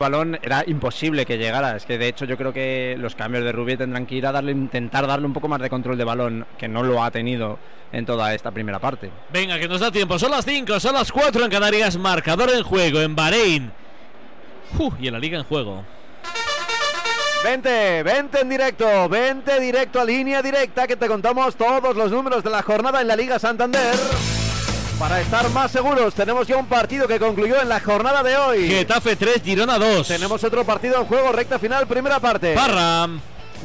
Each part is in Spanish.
balón era imposible que llegara. Es que de hecho yo creo que los cambios de Rubí tendrán que ir a darle, intentar darle un poco más de control de balón, que no lo ha tenido en toda esta primera parte. Venga, que nos da tiempo. Son las 5, son las 4 en Canarias. Marcador en juego en Bahrein. y en la liga en juego. Vente, vente en directo, vente directo a línea directa que te contamos todos los números de la jornada en la Liga Santander. Para estar más seguros, tenemos ya un partido que concluyó en la jornada de hoy. Getafe 3, Girona 2. Tenemos otro partido en juego, recta final, primera parte. Parra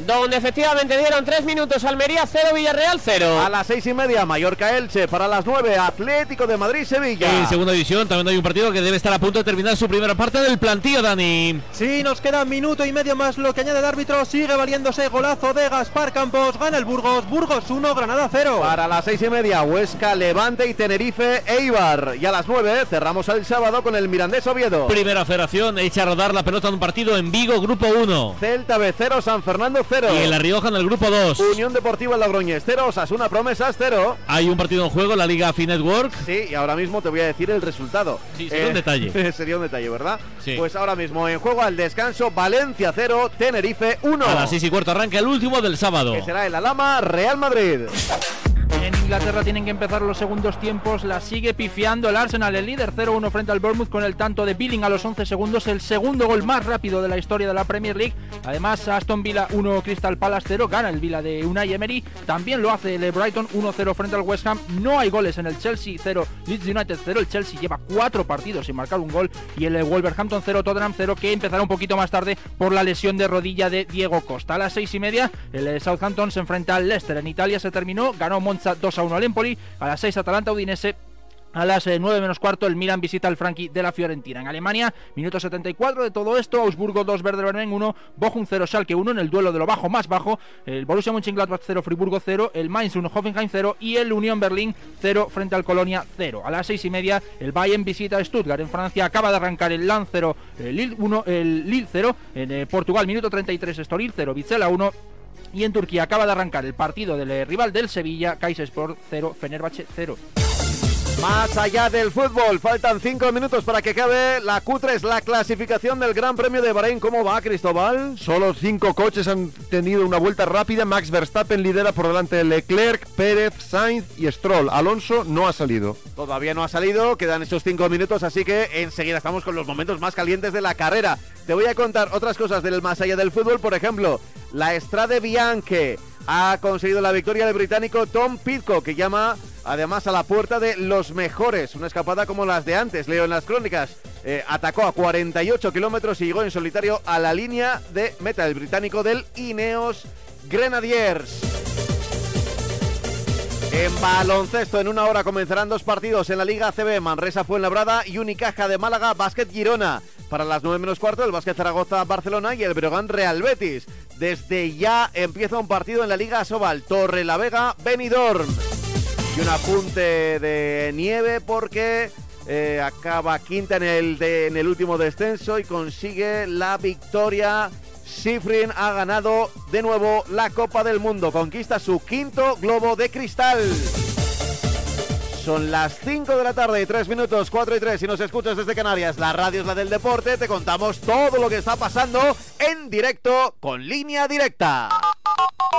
donde efectivamente dieron tres minutos Almería 0, Villarreal 0. A las seis y media, Mallorca Elche. Para las nueve, Atlético de Madrid Sevilla. En segunda división también hay un partido que debe estar a punto de terminar su primera parte del plantío, Dani. Sí, nos queda minuto y medio más lo que añade el árbitro. Sigue valiéndose golazo de Gaspar Campos. Gana el Burgos. Burgos 1, Granada 0. Para las seis y media, Huesca, Levante y Tenerife Eibar. Y a las nueve cerramos el sábado con el Mirandés Oviedo. Primera federación, echa a rodar la pelota en un partido en Vigo, grupo 1. Celta B 0, San Fernando 0. Y en La Rioja en el grupo 2. Unión Deportiva Logroñés 0, Osasuna Promesas 0. Hay un partido en juego, la Liga Fi Network. Sí, y ahora mismo te voy a decir el resultado. Sí, sería un eh, detalle. sería un detalle, ¿verdad? Sí. Pues ahora mismo en juego al descanso, Valencia 0, Tenerife 1. A las 6 y cuarto arranca el último del sábado. Que será el Alama Real Madrid. En Inglaterra tienen que empezar los segundos tiempos. La sigue pifiando el Arsenal, el líder 0-1 frente al Bournemouth con el tanto de Billing a los 11 segundos. El segundo gol más rápido de la historia de la Premier League. Además, Aston Villa 1, Crystal Palace 0. Gana el Villa de Unai Emery. También lo hace el Brighton 1-0 frente al West Ham. No hay goles en el Chelsea 0, Leeds United 0. El Chelsea lleva cuatro partidos sin marcar un gol. Y el Wolverhampton 0, Tottenham 0, que empezará un poquito más tarde por la lesión de rodilla de Diego Costa. A las 6 y media, el Southampton se enfrenta al Leicester. En Italia se terminó, ganó Monza 2 1 al Empoli. A las 6 Atalanta Udinese a las 9 eh, menos cuarto, el Milan visita al Frankie de la Fiorentina. En Alemania, minuto 74 de todo esto. Augsburgo 2, Werder Bremen 1, Bochum 0, Schalke 1 en el duelo de lo bajo más bajo. El Borussia Mönchengladbach 0, Friburgo 0, el Mainz 1, Hoffenheim 0 y el Unión Berlín 0 frente al Colonia 0. A las 6 y media, el Bayern visita a Stuttgart en Francia. Acaba de arrancar el Lan 0, el Lille 1, el Lille 0. En eh, Portugal, minuto 33, Estoril 0, Vizela 1. Y en Turquía acaba de arrancar el partido del eh, rival del Sevilla, Kayserispor 0, Fenerbahce 0. Más allá del fútbol, faltan cinco minutos para que acabe la Q3, la clasificación del Gran Premio de Bahrein. ¿Cómo va, Cristóbal? Solo cinco coches han tenido una vuelta rápida. Max Verstappen lidera por delante de Leclerc, Pérez, Sainz y Stroll. Alonso no ha salido. Todavía no ha salido, quedan esos cinco minutos, así que enseguida estamos con los momentos más calientes de la carrera. Te voy a contar otras cosas del más allá del fútbol, por ejemplo, la Estrade Bianche ha conseguido la victoria del británico Tom Pitcock, que llama además a la puerta de los mejores. Una escapada como las de antes, leo en las crónicas. Eh, atacó a 48 kilómetros y llegó en solitario a la línea de meta, el británico del Ineos Grenadiers. En baloncesto, en una hora comenzarán dos partidos en la Liga CB, Manresa Fuenlabrada y Unicaja de Málaga, Básquet Girona. Para las 9 menos cuarto, el Básquet Zaragoza Barcelona y el Breogán Real Betis. Desde ya empieza un partido en la Liga Sobal, Torre la Vega, Benidorm. Y un apunte de nieve porque eh, acaba quinta en el, en el último descenso y consigue la victoria. Sifrin ha ganado de nuevo la Copa del Mundo, conquista su quinto globo de cristal. Son las 5 de la tarde y 3 minutos, 4 y 3. Si nos escuchas desde Canarias, la radio es la del deporte. Te contamos todo lo que está pasando en directo con línea directa.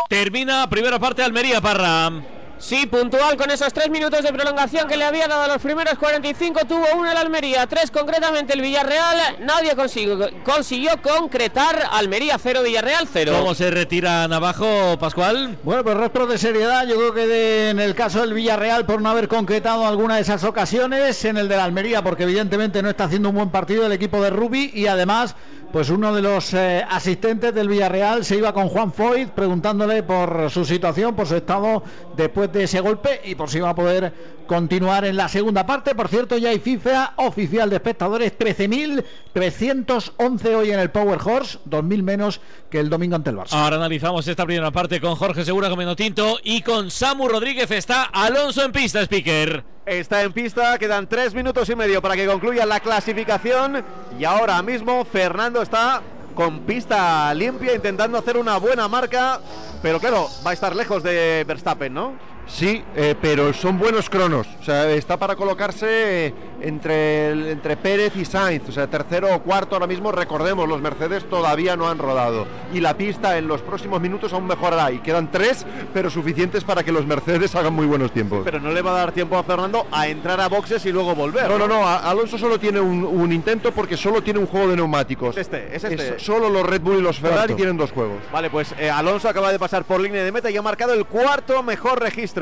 Termina primera parte Almería Parra. Sí, puntual con esos tres minutos de prolongación que le había dado a los primeros 45. Tuvo uno el Almería, tres concretamente el Villarreal. Nadie consiguió, consiguió concretar Almería 0, Villarreal 0. ¿Cómo se retiran abajo, Pascual? Bueno, pues rostro de seriedad. Yo creo que en el caso del Villarreal, por no haber concretado alguna de esas ocasiones, en el de la Almería, porque evidentemente no está haciendo un buen partido el equipo de Rubi y además pues uno de los eh, asistentes del Villarreal se iba con Juan Foyt preguntándole por su situación, por su estado después de ese golpe y por si iba a poder continuar en la segunda parte. Por cierto, ya hay FIFA oficial de espectadores, 13.311 hoy en el Power Horse, 2.000 menos que el domingo ante el Barça. Ahora analizamos esta primera parte con Jorge Segura Comeno Tinto y con Samu Rodríguez. Está Alonso en pista, speaker. Está en pista, quedan tres minutos y medio para que concluya la clasificación y ahora mismo Fernando está con pista limpia intentando hacer una buena marca, pero claro, va a estar lejos de Verstappen, ¿no? Sí, eh, pero son buenos cronos. O sea, está para colocarse eh, entre, entre Pérez y Sainz. O sea, tercero o cuarto ahora mismo. Recordemos, los Mercedes todavía no han rodado. Y la pista en los próximos minutos aún mejorará. Y quedan tres, pero suficientes para que los Mercedes hagan muy buenos tiempos. Pero no le va a dar tiempo a Fernando a entrar a boxes y luego volver. No, no, no. Alonso solo tiene un, un intento porque solo tiene un juego de neumáticos. Es este, es este. solo los Red Bull y los Ferrari tienen dos juegos. Vale, pues eh, Alonso acaba de pasar por línea de meta y ha marcado el cuarto mejor registro.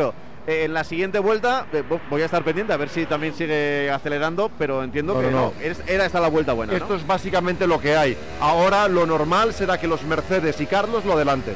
Eh, en la siguiente vuelta eh, vo- voy a estar pendiente a ver si también sigue acelerando, pero entiendo No, que no, Era esta la vuelta buena, ¿no? Esto es básicamente lo que hay. Ahora lo normal será que los Mercedes y Carlos lo adelanten.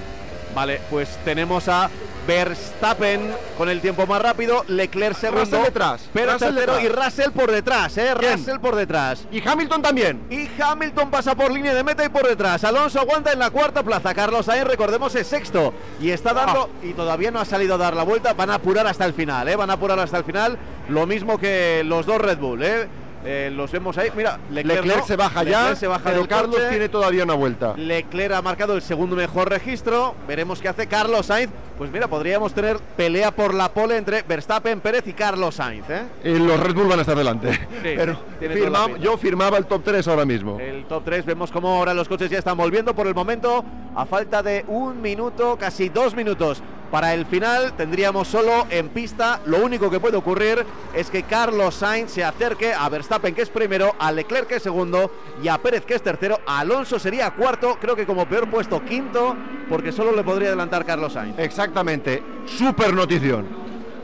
Vale, pues tenemos a Verstappen con el tiempo más rápido, Leclerc segundo, Russell detrás, pero Russell tercero detrás. y Russell por detrás, ¿eh? Bien. Russell por detrás. Y Hamilton también. Y Hamilton pasa por línea de meta y por detrás. Alonso aguanta en la cuarta plaza. Carlos Sainz, recordemos, es sexto. Y está dando, y todavía no ha salido a dar la vuelta. Van a apurar hasta el final, ¿eh? Van a apurar hasta el final. Lo mismo que los dos Red Bull, ¿eh? Eh, los vemos ahí. Mira, Leclerc, Leclerc no. se baja ya, se baja pero Carlos coche. tiene todavía una vuelta. Leclerc ha marcado el segundo mejor registro. Veremos qué hace Carlos Sainz. Pues mira, podríamos tener pelea por la pole entre Verstappen, Pérez y Carlos Sainz, ¿eh? Eh, los Red Bull van a estar delante. pero firma- yo firmaba el top 3 ahora mismo. El top 3, vemos cómo ahora los coches ya están volviendo por el momento. A falta de un minuto, casi dos minutos para el final, tendríamos solo en pista. Lo único que puede ocurrir es que Carlos Sainz se acerque a Verstappen, que es primero, a Leclerc, que es segundo, y a Pérez, que es tercero. Alonso sería cuarto, creo que como peor puesto quinto, porque solo le podría adelantar Carlos Sainz. Exactamente. Super notición.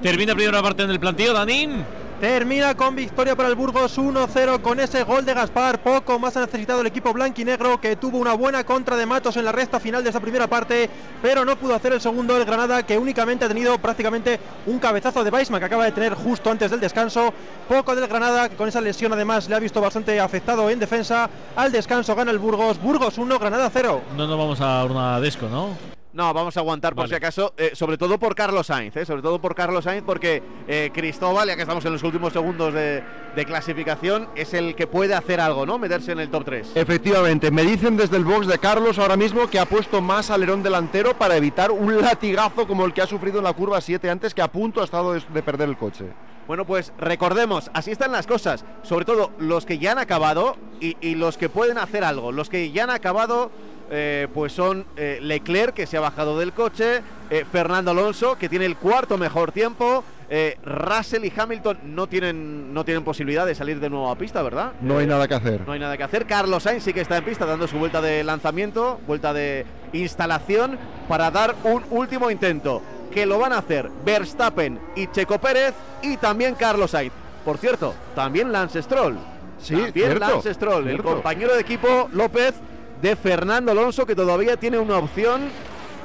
Termina primera parte del plantillo, Danín. Termina con victoria para el Burgos 1-0 con ese gol de Gaspar. Poco más ha necesitado el equipo blanquinegro que tuvo una buena contra de Matos en la recta final de esa primera parte, pero no pudo hacer el segundo el Granada que únicamente ha tenido prácticamente un cabezazo de Weissman que acaba de tener justo antes del descanso. Poco del Granada que con esa lesión además le ha visto bastante afectado en defensa. Al descanso gana el Burgos. Burgos 1, Granada 0. No nos vamos a una desco, ¿no? No, vamos a aguantar por Vale. si acaso, eh, sobre todo por Carlos Sainz, eh, sobre todo por Carlos Sainz, porque eh, Cristóbal, ya que estamos en los últimos segundos de, de clasificación, es el que puede hacer algo, ¿no? Meterse en el top 3. Efectivamente, me dicen desde el box de Carlos ahora mismo que ha puesto más alerón delantero para evitar un latigazo como el que ha sufrido en la curva 7 antes, que a punto ha estado de, de perder el coche. Bueno, pues recordemos, así están las cosas. Sobre todo los que ya han acabado y, y los que pueden hacer algo. Los que ya han acabado, eh, pues son eh, Leclerc, que se ha bajado del coche, eh, Fernando Alonso, que tiene el cuarto mejor tiempo. Russell y Hamilton no tienen, no tienen posibilidad de salir de nuevo a pista, ¿verdad? No hay nada que hacer. No hay nada que hacer. Carlos Sainz sí que está en pista dando su vuelta de lanzamiento, vuelta de instalación para dar un último intento. Que lo van a hacer Verstappen y Checo Pérez y también Carlos Sainz. Por cierto, también Lance Stroll. Sí, también cierto, Lance Stroll, el compañero de equipo López de Fernando Alonso, que todavía tiene una opción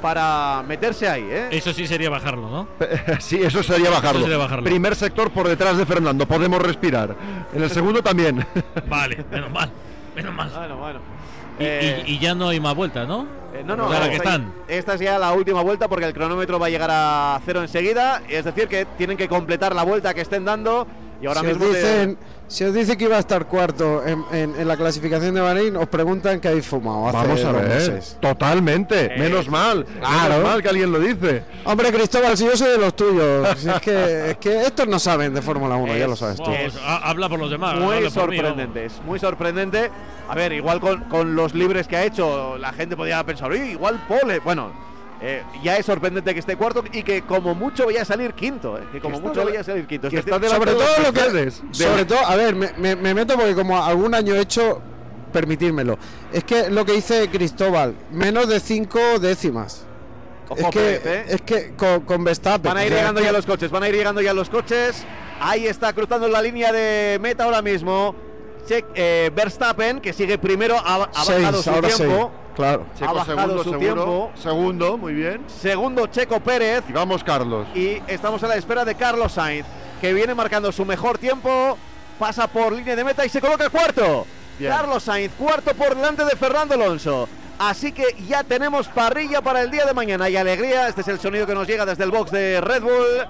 para meterse ahí. ¿eh? Eso sí sería bajarlo, ¿no? Sí, eso sería bajarlo. sería bajarlo. Primer sector por detrás de Fernando, podemos respirar. En el segundo también. Vale, menos mal. Menos mal. Bueno, bueno. Y, Eh, y- y ya no hay más vueltas, ¿no? Eh, no, no, Ahora que esta- están. Esta es ya la última vuelta porque el cronómetro va a llegar a cero enseguida. Es decir, que tienen que completar la vuelta que estén dando. Y ahora os mismo. dicen, si os dice que iba a estar cuarto en, en- en la clasificación de Bahrein, os preguntan que habéis fumado. hace Vamos a ver. meses. Totalmente. Eh, menos mal. claro. Menos mal que alguien lo dice. Hombre, Cristóbal, si yo soy de los tuyos. si es, que, es que estos no saben de Fórmula 1, ya lo sabes tú. Habla por los demás. muy mí, sorprendente, es muy sorprendente. A ver, igual con, con los libres que ha hecho, la gente podría pensar, "Uy, igual pole. Bueno, eh, ya es sorprendente que esté cuarto y que como mucho vaya a salir quinto. eh, que como mucho vaya a salir quinto. Es que decir, está delante Sobre todo lo que. Mercedes. Sobre todo, a ver, me, me- me meto porque como algún año he hecho, permitírmelo. Es que lo que dice Cristóbal, menos de cinco décimas. Ojo, es que, ¿eh? es que con, con Verstappen. Van a ir llegando ya los coches, van a ir llegando ya los coches. Ahí está cruzando la línea de meta ahora mismo. Che- eh, Verstappen, que sigue primero, ha, ha seis, bajado su tiempo. seis, claro. Checo bajado segundo, su seguro. tiempo. Segundo, muy bien. Segundo, Checo Pérez. Y vamos, Carlos. Y estamos a la espera de Carlos Sainz, que viene marcando su mejor tiempo. Pasa por línea de meta y se coloca cuarto. Bien. Carlos Sainz, cuarto por delante de Fernando Alonso. Así que ya tenemos parrilla para el día de mañana y alegría. Este es el sonido que nos llega desde el box de Red Bull.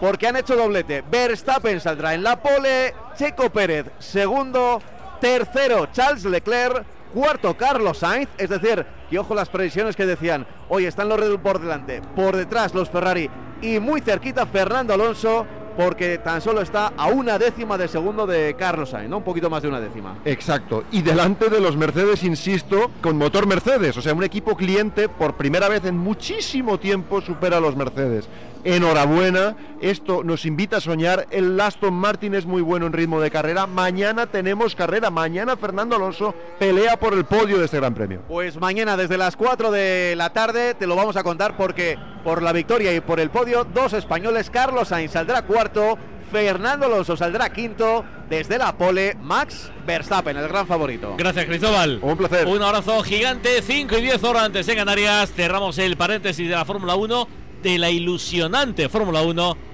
Porque han hecho doblete. Verstappen saldrá en la pole. Checo Pérez, segundo. Tercero, Charles Leclerc. Cuarto, Carlos Sainz. Es decir, que ojo las previsiones que decían, hoy están los Red Bull por delante, por detrás los Ferrari y muy cerquita Fernando Alonso porque tan solo está a una décima de segundo de Carlos Sainz, ¿no? Un poquito más de una décima. Exacto. Y delante de los Mercedes, insisto, con motor Mercedes. O sea, un equipo cliente por primera vez en muchísimo tiempo supera a los Mercedes. Enhorabuena, esto nos invita a soñar. El Aston Martin es muy bueno en ritmo de carrera. Mañana tenemos carrera. Mañana Fernando Alonso pelea por el podio de este Gran Premio. Pues mañana desde las 4 de la tarde te lo vamos a contar porque por la victoria y por el podio, dos españoles, Carlos Sainz saldrá cuarto, Fernando Alonso saldrá quinto, desde la pole, Max Verstappen, el gran favorito. Gracias, Cristóbal. Un placer. Un abrazo gigante, 5 y 10 horas antes en Canarias. Cerramos el paréntesis de la Fórmula 1, de la ilusionante Fórmula 1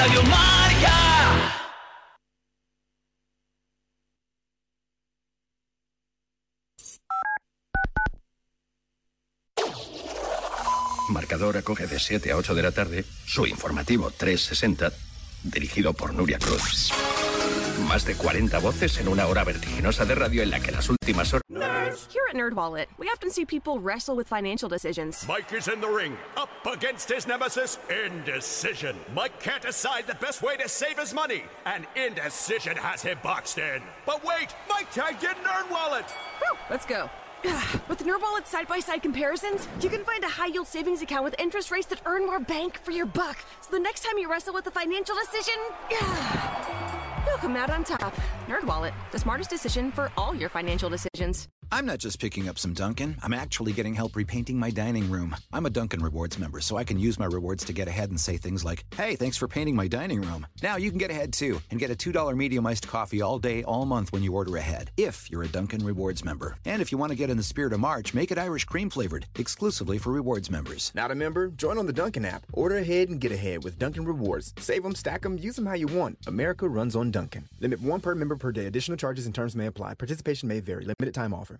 Radio Marca. Marcador acoge de 7 a 8 de la tarde su informativo 360, dirigido por Nuria Cruz. Más de 40 voces en una hora vertiginosa de radio en la que las últimas horas... Here at NerdWallet, we often see people wrestle with financial decisions. Mike is in the ring, up against his nemesis, Indecision. Mike can't decide the best way to save his money, and Indecision has him boxed in. But wait, Mike tagged in NerdWallet. Whew, let's go. With NerdWallet side-by-side comparisons, you can find a high-yield savings account with interest rates that earn more bank for your buck. So the next time you wrestle with a financial decision, you'll come out on top. NerdWallet, the smartest decision for all your financial decisions. I'm not just picking up some Dunkin', I'm actually getting help repainting my dining room. I'm a Dunkin' Rewards member, so I can use my rewards to get ahead and say things like, hey, thanks for painting my dining room. Now you can get ahead too and get a $2 medium iced coffee all day, all month when you order ahead, if you're a Dunkin' Rewards member. And if you want to get in the spirit of March, make it Irish cream flavored, exclusively for rewards members. Not a member? Join on the Dunkin' app. Order ahead and get ahead with Dunkin' Rewards. Save them, stack them, use them how you want. America runs on Dunkin'. Limit one per member per day. Additional charges and terms may apply. Participation may vary. Limited time offer.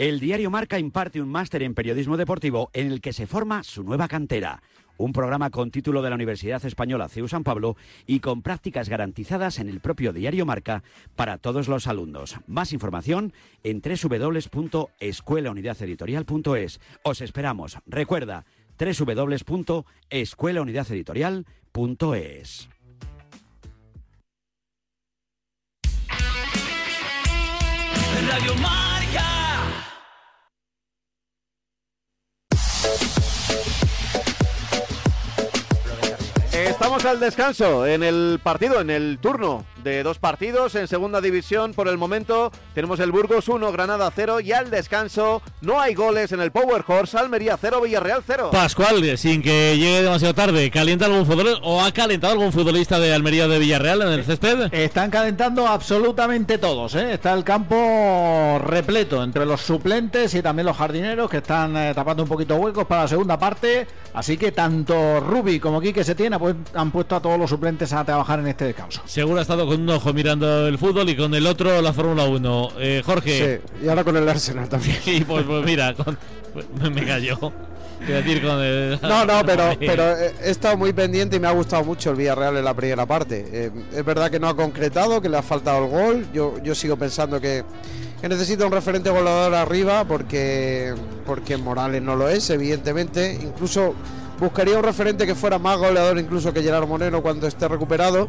El diario Marca imparte un máster en periodismo deportivo en el que se forma su nueva cantera. Un programa con título de la Universidad Española CEU San Pablo y con prácticas garantizadas en el propio diario Marca para todos los alumnos. Más información en www.escuelaunidadeditorial.es. Os esperamos. Recuerda, www.escuelaunidadeditorial.es. Estamos al descanso en el partido, en el turno de dos partidos en segunda división. Por el momento tenemos el Burgos 1, Granada 0 y al descanso no hay goles en el Power Horse, Almería 0, Villarreal 0. Pascual, sin que llegue demasiado tarde, ¿calienta algún futbolista o ha calentado algún futbolista de Almería de Villarreal en el césped? Están calentando absolutamente todos. ¿eh? Está el campo repleto entre los suplentes y también los jardineros que están eh, tapando un poquito huecos para la segunda parte. Así que tanto Rubi como Quique Setién pues, han puesto a todos los suplentes a trabajar en este descanso. Seguro ha estado con un ojo mirando el fútbol y con el otro la Fórmula 1. Eh, Jorge. Sí, y ahora con el Arsenal también. Sí, pues, pues mira, con- me, me cayó. Decir, con el- No, no, pero, pero he he estado muy pendiente y me ha gustado mucho el Villarreal en la primera parte. Eh, es verdad que no ha concretado, que le ha faltado el gol. Yo, yo sigo pensando que, que necesita un referente goleador arriba porque, porque Morales no lo es, evidentemente. Incluso buscaría un referente que fuera más goleador incluso que Gerard Moreno cuando esté recuperado.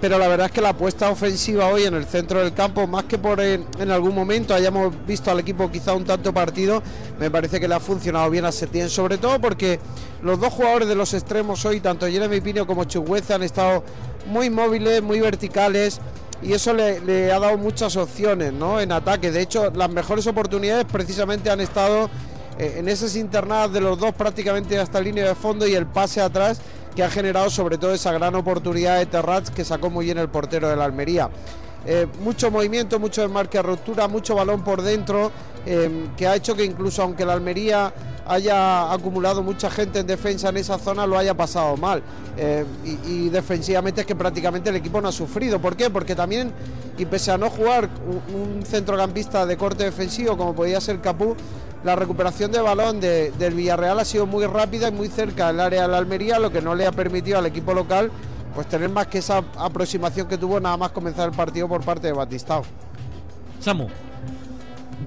Pero la verdad es que la apuesta ofensiva hoy en el centro del campo, más que por en, algún momento hayamos visto al equipo quizá un tanto partido, me parece que le ha funcionado bien a Setién, sobre todo porque los dos jugadores de los extremos hoy, tanto Jeremy Pino como Chugueza, han estado muy móviles, muy verticales. y eso le, le ha dado muchas opciones ¿no? en ataque. De hecho, las mejores oportunidades precisamente han estado en esas internadas de los dos prácticamente hasta línea de fondo y el pase atrás que ha generado sobre todo esa gran oportunidad de Terrats que sacó muy bien el portero de la Almería. Eh, mucho movimiento, mucho desmarque a ruptura, mucho balón por dentro, eh, que ha hecho que incluso aunque la Almería haya acumulado mucha gente en defensa en esa zona, lo haya pasado mal. Eh, y, y defensivamente es que prácticamente el equipo no ha sufrido. ¿Por qué? Porque también, y pese a no jugar un, un centrocampista de corte defensivo como podía ser Capú, la recuperación de balón de- del Villarreal ha sido muy rápida y muy cerca del área de la Almería, lo que no le ha permitido al equipo local pues tener más que esa aproximación que tuvo nada más comenzar el partido por parte de Batistao. Samu.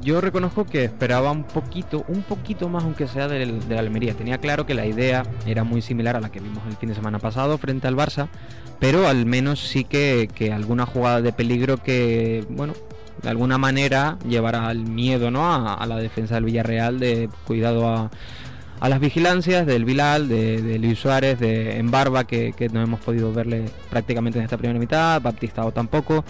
Yo reconozco que esperaba un poquito, un poquito más aunque sea del, de la Almería. Tenía claro que la idea era muy similar a la que vimos el fin de semana pasado frente al Barça, pero al menos sí que, que alguna jugada de peligro que, bueno, de alguna manera llevará al miedo ¿no? a, la defensa del Villarreal de cuidado a, a las vigilancias del Vilal, de, de Luis Suárez, de Embarba, que, que no hemos podido verle prácticamente en esta primera mitad, Baptistao tampoco.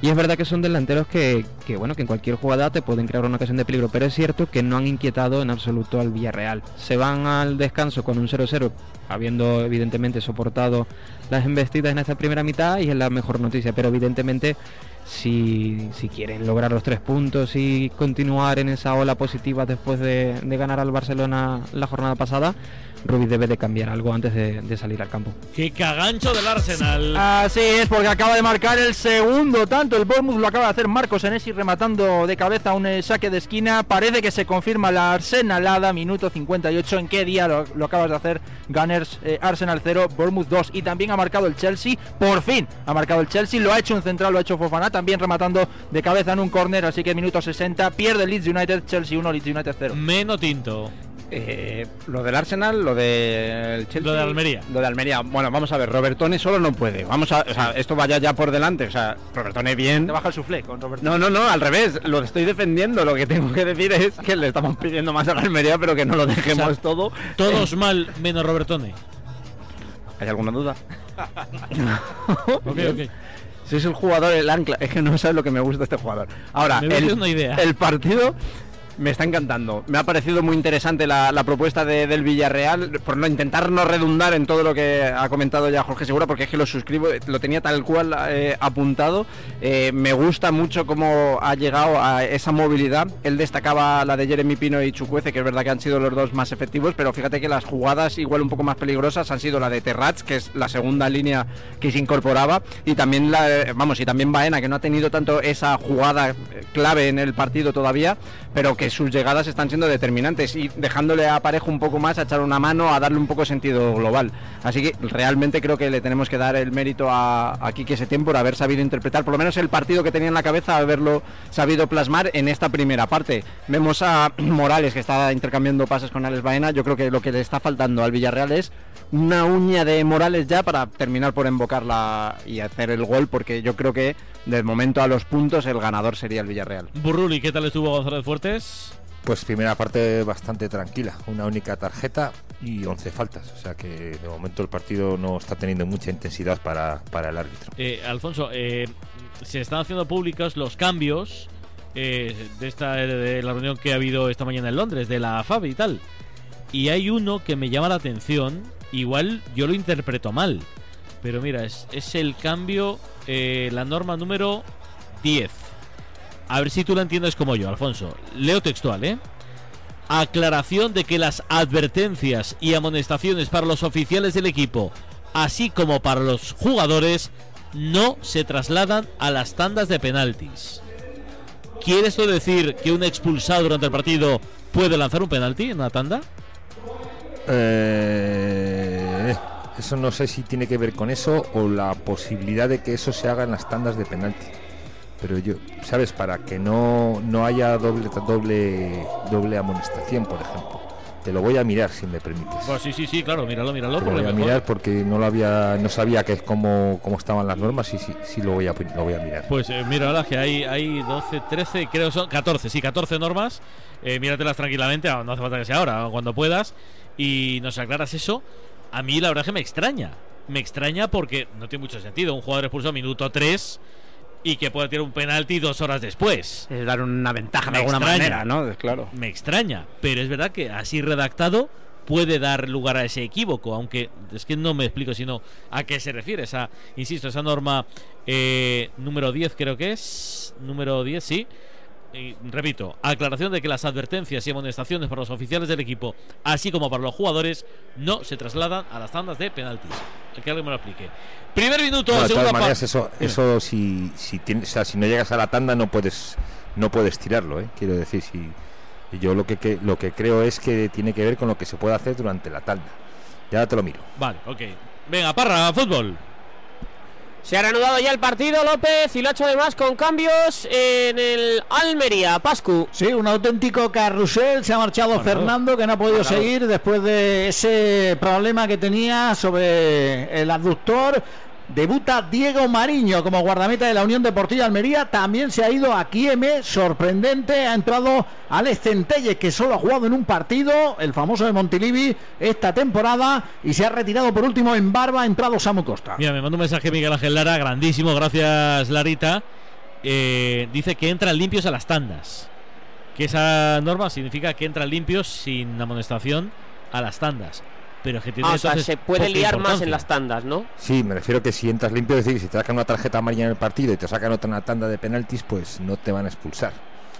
Y es verdad que son delanteros que, bueno, que en cualquier jugada te pueden crear una ocasión de peligro, pero es cierto que no han inquietado en absoluto al Villarreal. Se van al descanso con un 0-0, habiendo evidentemente soportado las embestidas en esta primera mitad y es la mejor noticia, pero evidentemente si, si quieren lograr los tres puntos y continuar en esa ola positiva después de, de ganar al Barcelona la jornada pasada, Rubí debe de cambiar algo antes de, de salir al campo. Qué cagancho del Arsenal. Así es, porque acaba de marcar el segundo tanto. El Bournemouth lo acaba de hacer Marcos Senesi rematando de cabeza un eh, saque de esquina. Parece que se confirma la Arsenalada, minuto 58. ¿En qué día lo, lo acabas de hacer? Gunners eh, Arsenal 0, Bournemouth 2. Y también ha marcado el Chelsea. Por fin ha marcado el Chelsea. Lo ha hecho un central, lo ha hecho Fofana. También rematando de cabeza en un córner. Así que minuto 60. Pierde el Leeds United, Chelsea 1, Leeds United 0. Meno tinto. Eh, lo del Arsenal, lo del Chelsea. Lo de Almería. Lo de Almería. Bueno, vamos a ver, Robertone solo no puede. Vamos a, o sea, esto vaya ya por delante. O sea, Robertone bien. Te baja el suflé con. No, no, no, al revés. Lo estoy defendiendo. Lo que tengo que decir es que le estamos pidiendo más a la Almería, pero que no lo dejemos O sea, todo. Todos mal, menos Robertone. ¿Hay alguna duda? Ok, ok. Si es el jugador, el ancla. Es que no sabes lo que me gusta este jugador. Ahora, Me el, haciendo una idea. el partido me está encantando. Me ha parecido muy interesante la, propuesta de- del Villarreal, por no intentar no redundar en todo lo que ha comentado ya Jorge Segura, porque es que lo suscribo, lo tenía tal cual eh, apuntado. Eh, me gusta mucho cómo ha llegado a esa movilidad. Él destacaba la de Jeremy Pino y Chucuece, que es verdad que han sido los dos más efectivos, pero fíjate que las jugadas igual un poco más peligrosas han sido la de Terrats, que es la segunda línea que se incorporaba, y también la, vamos, y también Baena, que no ha tenido tanto esa jugada eh, clave en el partido todavía, pero que sus llegadas están siendo determinantes y dejándole a Parejo un poco más a echar una mano, a darle un poco sentido global. Así que realmente creo que le tenemos que dar el mérito a, a Quique Setién por haber sabido interpretar por lo menos el partido que tenía en la cabeza, haberlo sabido plasmar en esta primera parte. Vemos a Morales que está intercambiando pases con Alex Baena. Yo creo que lo que le está faltando al Villarreal es una uña de Morales ya para terminar por invocarla y hacer el gol, porque yo creo que del momento a los puntos el ganador sería el Villarreal. Burruli, ¿qué tal estuvo González Fuertes? Pues primera parte bastante tranquila, una única tarjeta y 11 faltas. O sea que de momento el partido no está teniendo mucha intensidad para, para el árbitro. Eh, Alfonso, eh, se están haciendo públicos los cambios eh, de esta de la reunión que ha habido esta mañana en Londres, de la FAB y tal. Y hay uno que me llama la atención, igual yo lo interpreto mal, pero mira, es, es el cambio, eh, la norma número 10. A ver si tú la entiendes como yo, Alfonso. Leo textual, ¿eh? Aclaración de que las advertencias y amonestaciones para los oficiales del equipo, así como para los jugadores, no se trasladan a las tandas de penaltis. ¿Quiere esto decir que un expulsado durante el partido puede lanzar un penalti en una tanda? Eh, eso no sé si tiene que ver con eso o la posibilidad de que eso se haga en las tandas de penalti. Pero yo, ¿sabes? Para que no, no haya doble, doble, doble amonestación, por ejemplo. Te lo voy a mirar si me permites. Pues sí, sí, sí, claro, míralo, míralo. Te lo voy a mirar porque no lo había, no sabía que cómo, cómo estaban las normas y sí, sí lo voy a, lo voy a mirar. Pues eh, mira, ahora que hay, hay 12, 13, creo son 14, sí, 14 normas. Eh, míratelas tranquilamente, ah, no hace falta que sea ahora, cuando puedas. Y nos aclaras eso. A mí la verdad es que me extraña. Me extraña porque no tiene mucho sentido. Un jugador expulsado minuto 3 y que pueda tirar un penalti dos horas después. Es dar una ventaja Me de alguna extraña. manera, ¿no? Claro. Me extraña, pero es verdad que así redactado puede dar lugar a ese equívoco, aunque es que no me explico sino a qué se refiere esa, insisto, esa norma eh, número 10 creo que es, número 10, sí. Y, repito, aclaración de que las advertencias y amonestaciones para los oficiales del equipo, así como para los jugadores, no se trasladan a las tandas de penaltis. Que alguien me lo explique. Primer minuto, de segunda pa- eso, eso si, si, tienes, o sea, si no llegas a la tanda no puedes no puedes tirarlo, ¿eh? quiero decir, si yo lo que, que- lo que creo es que tiene que ver con lo que se puede hacer durante la tanda. Ya te lo miro. Vale, ok. Venga, parra, fútbol. Se ha reanudado ya el partido López y lo ha hecho además con cambios en el Almería. Pascu. Sí, un auténtico carrusel. Se ha marchado Fernando, que no ha podido seguir después de ese problema que tenía sobre el abductor. Debuta Diego Mariño como guardameta de la Unión Deportiva Almería. También se ha ido a Kieme, sorprendente. Ha entrado Alex Centelles, que solo ha jugado en un partido, el famoso de Montilivi, esta temporada. Y se ha retirado por último en Barba. Ha entrado Samu Costa. Mira, me manda un mensaje Miguel Ángel Lara, grandísimo, gracias Larita. Eh, dice que entran limpios a las tandas. Que esa norma significa que entran limpios sin amonestación a las tandas. Pero que tiene Ah, o sea, se puede liar más en las tandas, ¿no? Sí, me refiero que si entras limpio, es decir, si te sacan una tarjeta amarilla en el partido y te sacan otra en la tanda de penaltis, pues no te van a expulsar.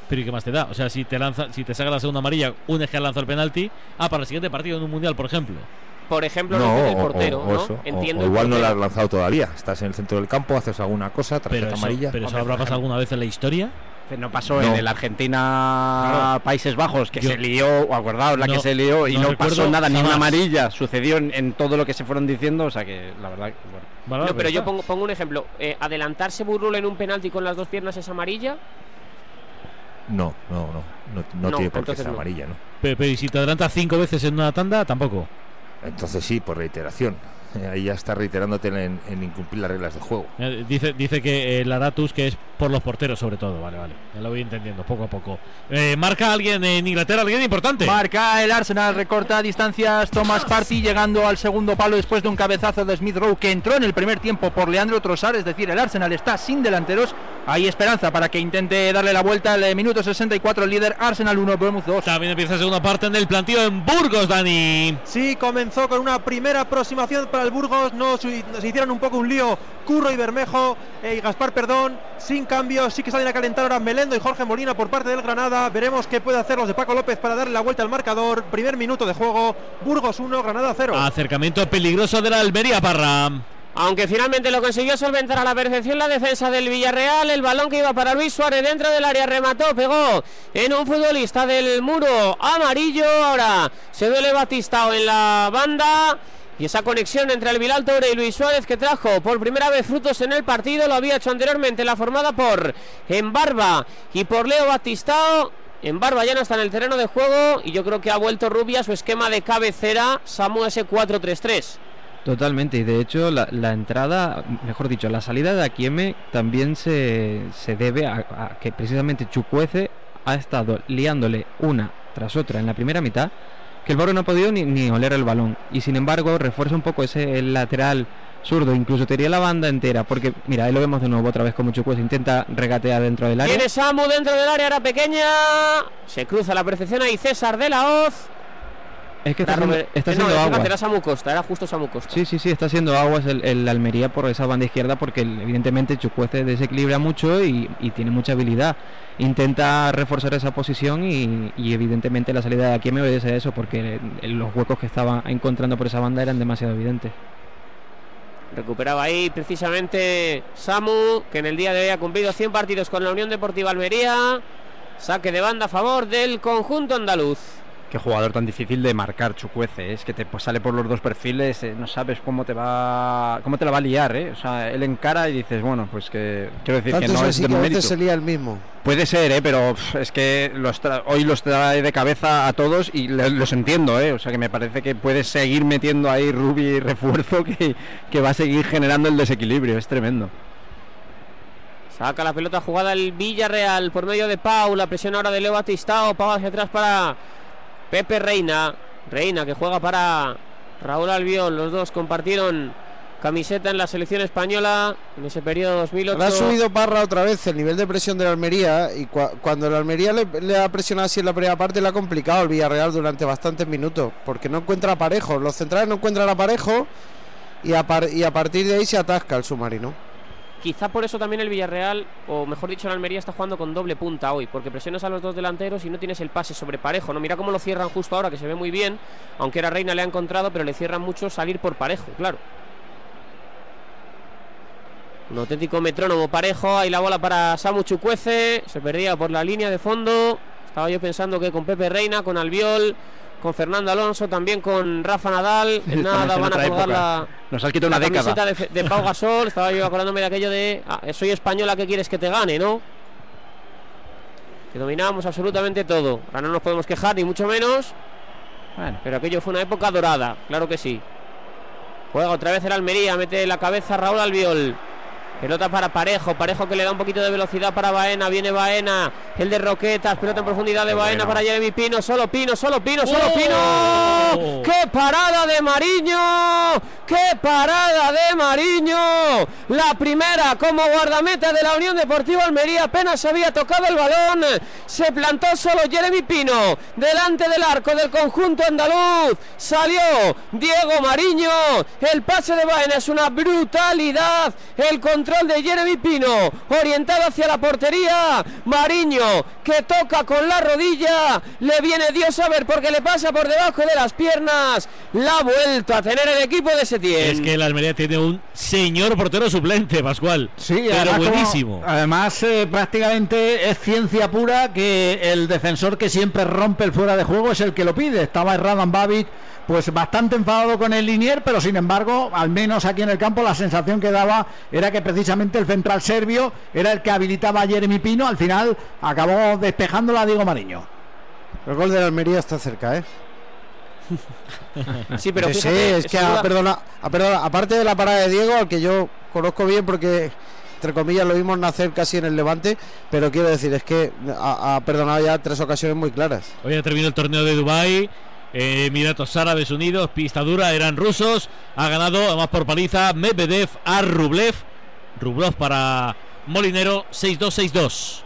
Pero ¿y qué más te da? O sea, si te lanza, si te saca la segunda amarilla, un es que ha lanzado el penalti, ah, para el siguiente partido en un mundial, por ejemplo. Por ejemplo, No, el portero, o, o ¿no? eso, o- Entiendo o igual no la has lanzado todavía. Estás en el centro del campo, haces alguna cosa, tarjeta Pero eso, amarilla. pero eso habrá pasado alguna vez en la historia. No pasó No. en el Argentina Países Bajos, que Yo- se lió, o acordaos la No, que se lió y no pasó nada, ni una jamás. amarilla. Sucedió en, en todo lo que se fueron diciendo, o sea que la verdad, que, bueno. No, pero yo pongo, pongo un ejemplo. Eh, adelantarse Burrul en un penalti con las dos piernas es amarilla. No, no, no. No, no No, tiene por qué ser no. amarilla, ¿no? Pero, pero ¿y si te adelantas cinco veces en una tanda, tampoco. Entonces sí, por reiteración. Eh, Ahí ya está reiterándote en, en incumplir las reglas de juego. Eh, Dice, dice que el Aratus que es por los porteros sobre todo, vale, vale. Ya lo voy entendiendo poco a poco. Eh, marca alguien en Inglaterra, alguien importante. Marca el Arsenal, recorta distancias Thomas Party llegando al segundo palo después de un cabezazo de Smith Rowe que entró en el primer tiempo por Leandro Trossard, es decir, el Arsenal está sin delanteros. Hay esperanza para que intente darle la vuelta al eh, minuto 64 el líder Arsenal 1 Bournemouth 2. También empieza la segunda parte en el plantío en Burgos, Dani. Sí, comenzó con una primera aproximación para el Burgos. No su- nos hicieron un poco un lío Curro y Bermejo eh, y Gaspar, perdón. Sin cambio, sí que salen a calentar ahora Melendo y Jorge Molina por parte del Granada. Veremos qué puede hacer los de Paco López para darle la vuelta al marcador. Primer minuto de juego. Burgos 1, Granada 0. Acercamiento peligroso de la Almería, Parra. Aunque finalmente lo consiguió solventar a la perfección la defensa del Villarreal, el balón que iba para Luis Suárez dentro del área remató, pegó en un futbolista del muro amarillo. Ahora se duele Batistao en la banda. Y esa conexión entre el Bilal Toure y Luis Suárez que trajo por primera vez frutos en el partido, lo había hecho anteriormente la formada por Embarba y por Leo Batistao. Embarba ya no está en el terreno de juego y yo creo que ha vuelto Rubia su esquema de cabecera Samu S4-3-3. Totalmente, y de hecho la, la entrada, mejor dicho, la salida de Akieme también se, se debe a, a que precisamente Chucuece ha estado liándole una tras otra en la primera mitad, que el Barro no ha podido ni, ni oler el balón, y sin embargo refuerza un poco ese el lateral zurdo, incluso te diría la banda entera, porque mira, ahí lo vemos de nuevo otra vez como Chucuece intenta regatear dentro del área. Tiene Samu dentro del área, era pequeña. Se cruza la perfección ahí César de la Hoz. Es que está, Robert- está eh, no, haciendo era Samu Costa, era justo Samu Costa. Sí, sí, sí, está haciendo aguas el, el Almería por esa banda izquierda porque el- evidentemente Chucuece desequilibra mucho y, y tiene mucha habilidad. Intenta reforzar esa posición y, y evidentemente la salida de aquí me obedece a eso porque los huecos que estaba encontrando por esa banda eran demasiado evidentes. Recuperaba ahí precisamente Samu, que en el día de hoy ha cumplido 100 partidos con la Unión Deportiva Almería. Saque de banda a favor del conjunto andaluz. Qué jugador tan difícil de marcar, Chucuece. Es que te pues, sale por los dos perfiles, eh, no sabes cómo te va cómo te la va a liar, ¿eh? O sea, él encara y dices, bueno, pues que quiero decir Tanto que no es es así de que a mérito. veces se lía el mismo. Puede ser, ¿eh? pero es que los tra- hoy los trae de cabeza a todos y los entiendo, ¿eh? o sea que me parece que puede seguir metiendo ahí Rubi refuerzo que, que va a seguir generando el desequilibrio, es tremendo. Saca la pelota jugada el Villarreal por medio de Pau. La presión ahora de Leo Batistao. Pau hacia atrás para Pepe Reina. Reina que juega para Raúl Albiol. Los dos compartieron camiseta en la selección española en ese periodo 2008. Ahora ha subido Parra otra vez el nivel de presión de la Almería y cua- cuando el Almería le, ha presionado así en la primera parte le ha complicado el Villarreal durante bastantes minutos porque no encuentra parejo. Los centrales no encuentran a parejo y a, y a partir de ahí se atasca el submarino. Quizá por eso también el Villarreal, o mejor dicho, el Almería está jugando con doble punta hoy, porque presionas a los dos delanteros y no tienes el pase sobre parejo. No, mira cómo lo cierran justo ahora, que se ve muy bien, aunque era Reina le ha encontrado, pero le cierran mucho salir por parejo, claro. Un auténtico metrónomo parejo, ahí la bola para Samu Chucuece, se perdía por la línea de fondo. Estaba yo pensando que con Pepe Reina, con Albiol, con Fernando Alonso, también con Rafa Nadal, nada van a colgar la, Nos has quitado una década. camiseta de, de Pau Gasol. Estaba yo acordándome de aquello de ah, soy española, ¿qué quieres que te gane, no? Que dominábamos absolutamente todo. Ahora no nos podemos quejar, ni mucho menos. Pero aquello fue una época dorada, claro que sí. Juega otra vez el Almería, mete la cabeza Raúl Albiol. Pelota para Parejo, Parejo que le da un poquito de velocidad para Baena, viene Baena, el de Roquetas, pelota en profundidad de Baena para Jeremy Pino, solo Pino, solo Pino, solo ¡Oh! Pino. ¡Qué parada de Mariño! ¡Qué parada de Mariño! La primera como guardameta de la Unión Deportiva Almería, apenas había tocado el balón, se plantó solo Jeremy Pino, delante del arco del conjunto andaluz, salió Diego Mariño, el pase de Baena es una brutalidad, el control de Jeremy Pino, orientado hacia la portería, Mariño que toca con la rodilla, le viene Dios a ver porque le pasa por debajo de las piernas, la ha vuelto a tener el equipo de Setién. Es que el Almería tiene un señor portero suplente, Pascual. Sí, pero además, como- buenísimo. además, eh, prácticamente es ciencia pura que el defensor que siempre rompe el fuera de juego es el que lo pide. Estaba Radan Babic, pues bastante enfadado con el Linier, pero sin embargo, al menos aquí en el campo, la sensación que daba era que precisamente el central serbio era el que habilitaba a Jeremy Pino. Al final acabó despejándola a Diego Mariño. El gol de la Almería está cerca, ¿eh? Sí, pero Sí, es que sin ah, duda- perdona, ah, perdona, aparte de la parada de Diego, al que yo conozco bien porque entre comillas lo vimos nacer casi en el Levante, pero quiero decir, es que ha, ha perdonado ya tres ocasiones muy claras. Hoy ha terminado el torneo de Dubai. Emiratos Árabes Unidos, pista dura, eran rusos. Ha ganado, además por paliza, Medvedev a Rublev. Rublev para Molinero, 6-2-6-2.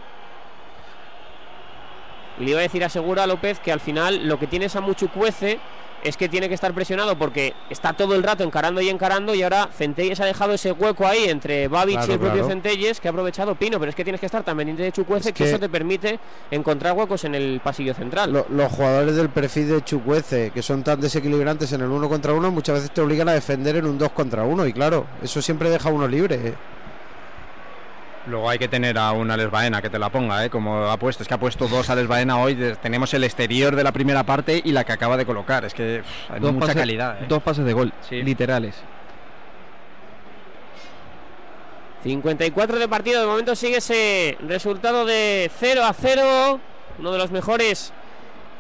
Y le iba a decir a Segura López que al final lo que tiene Samuchu Cuece es que tiene que estar presionado porque está todo el rato encarando y encarando y ahora Centelles ha dejado ese hueco ahí entre Babic y Claro, el propio. Centelles que ha aprovechado Pino, pero es que tienes que estar tan pendiente de Chucuece Es que, que- eso te permite encontrar huecos en el pasillo central. Lo- los jugadores del perfil de Chucuece, que son tan desequilibrantes en el uno contra uno, muchas veces te obligan a defender en un dos contra uno, y claro, eso siempre deja uno libre. Luego hay que tener a un Alex Baena que te la ponga, ¿eh? como ha puesto. Es que ha puesto dos Alex Baena hoy. tenemos el exterior de la primera parte y la que acaba de colocar. Es que pff, hay Dos mucha pases- calidad. ¿eh? Dos pases de gol, literales. 54 de partido, de momento sigue ese resultado de 0 a 0. Uno de los mejores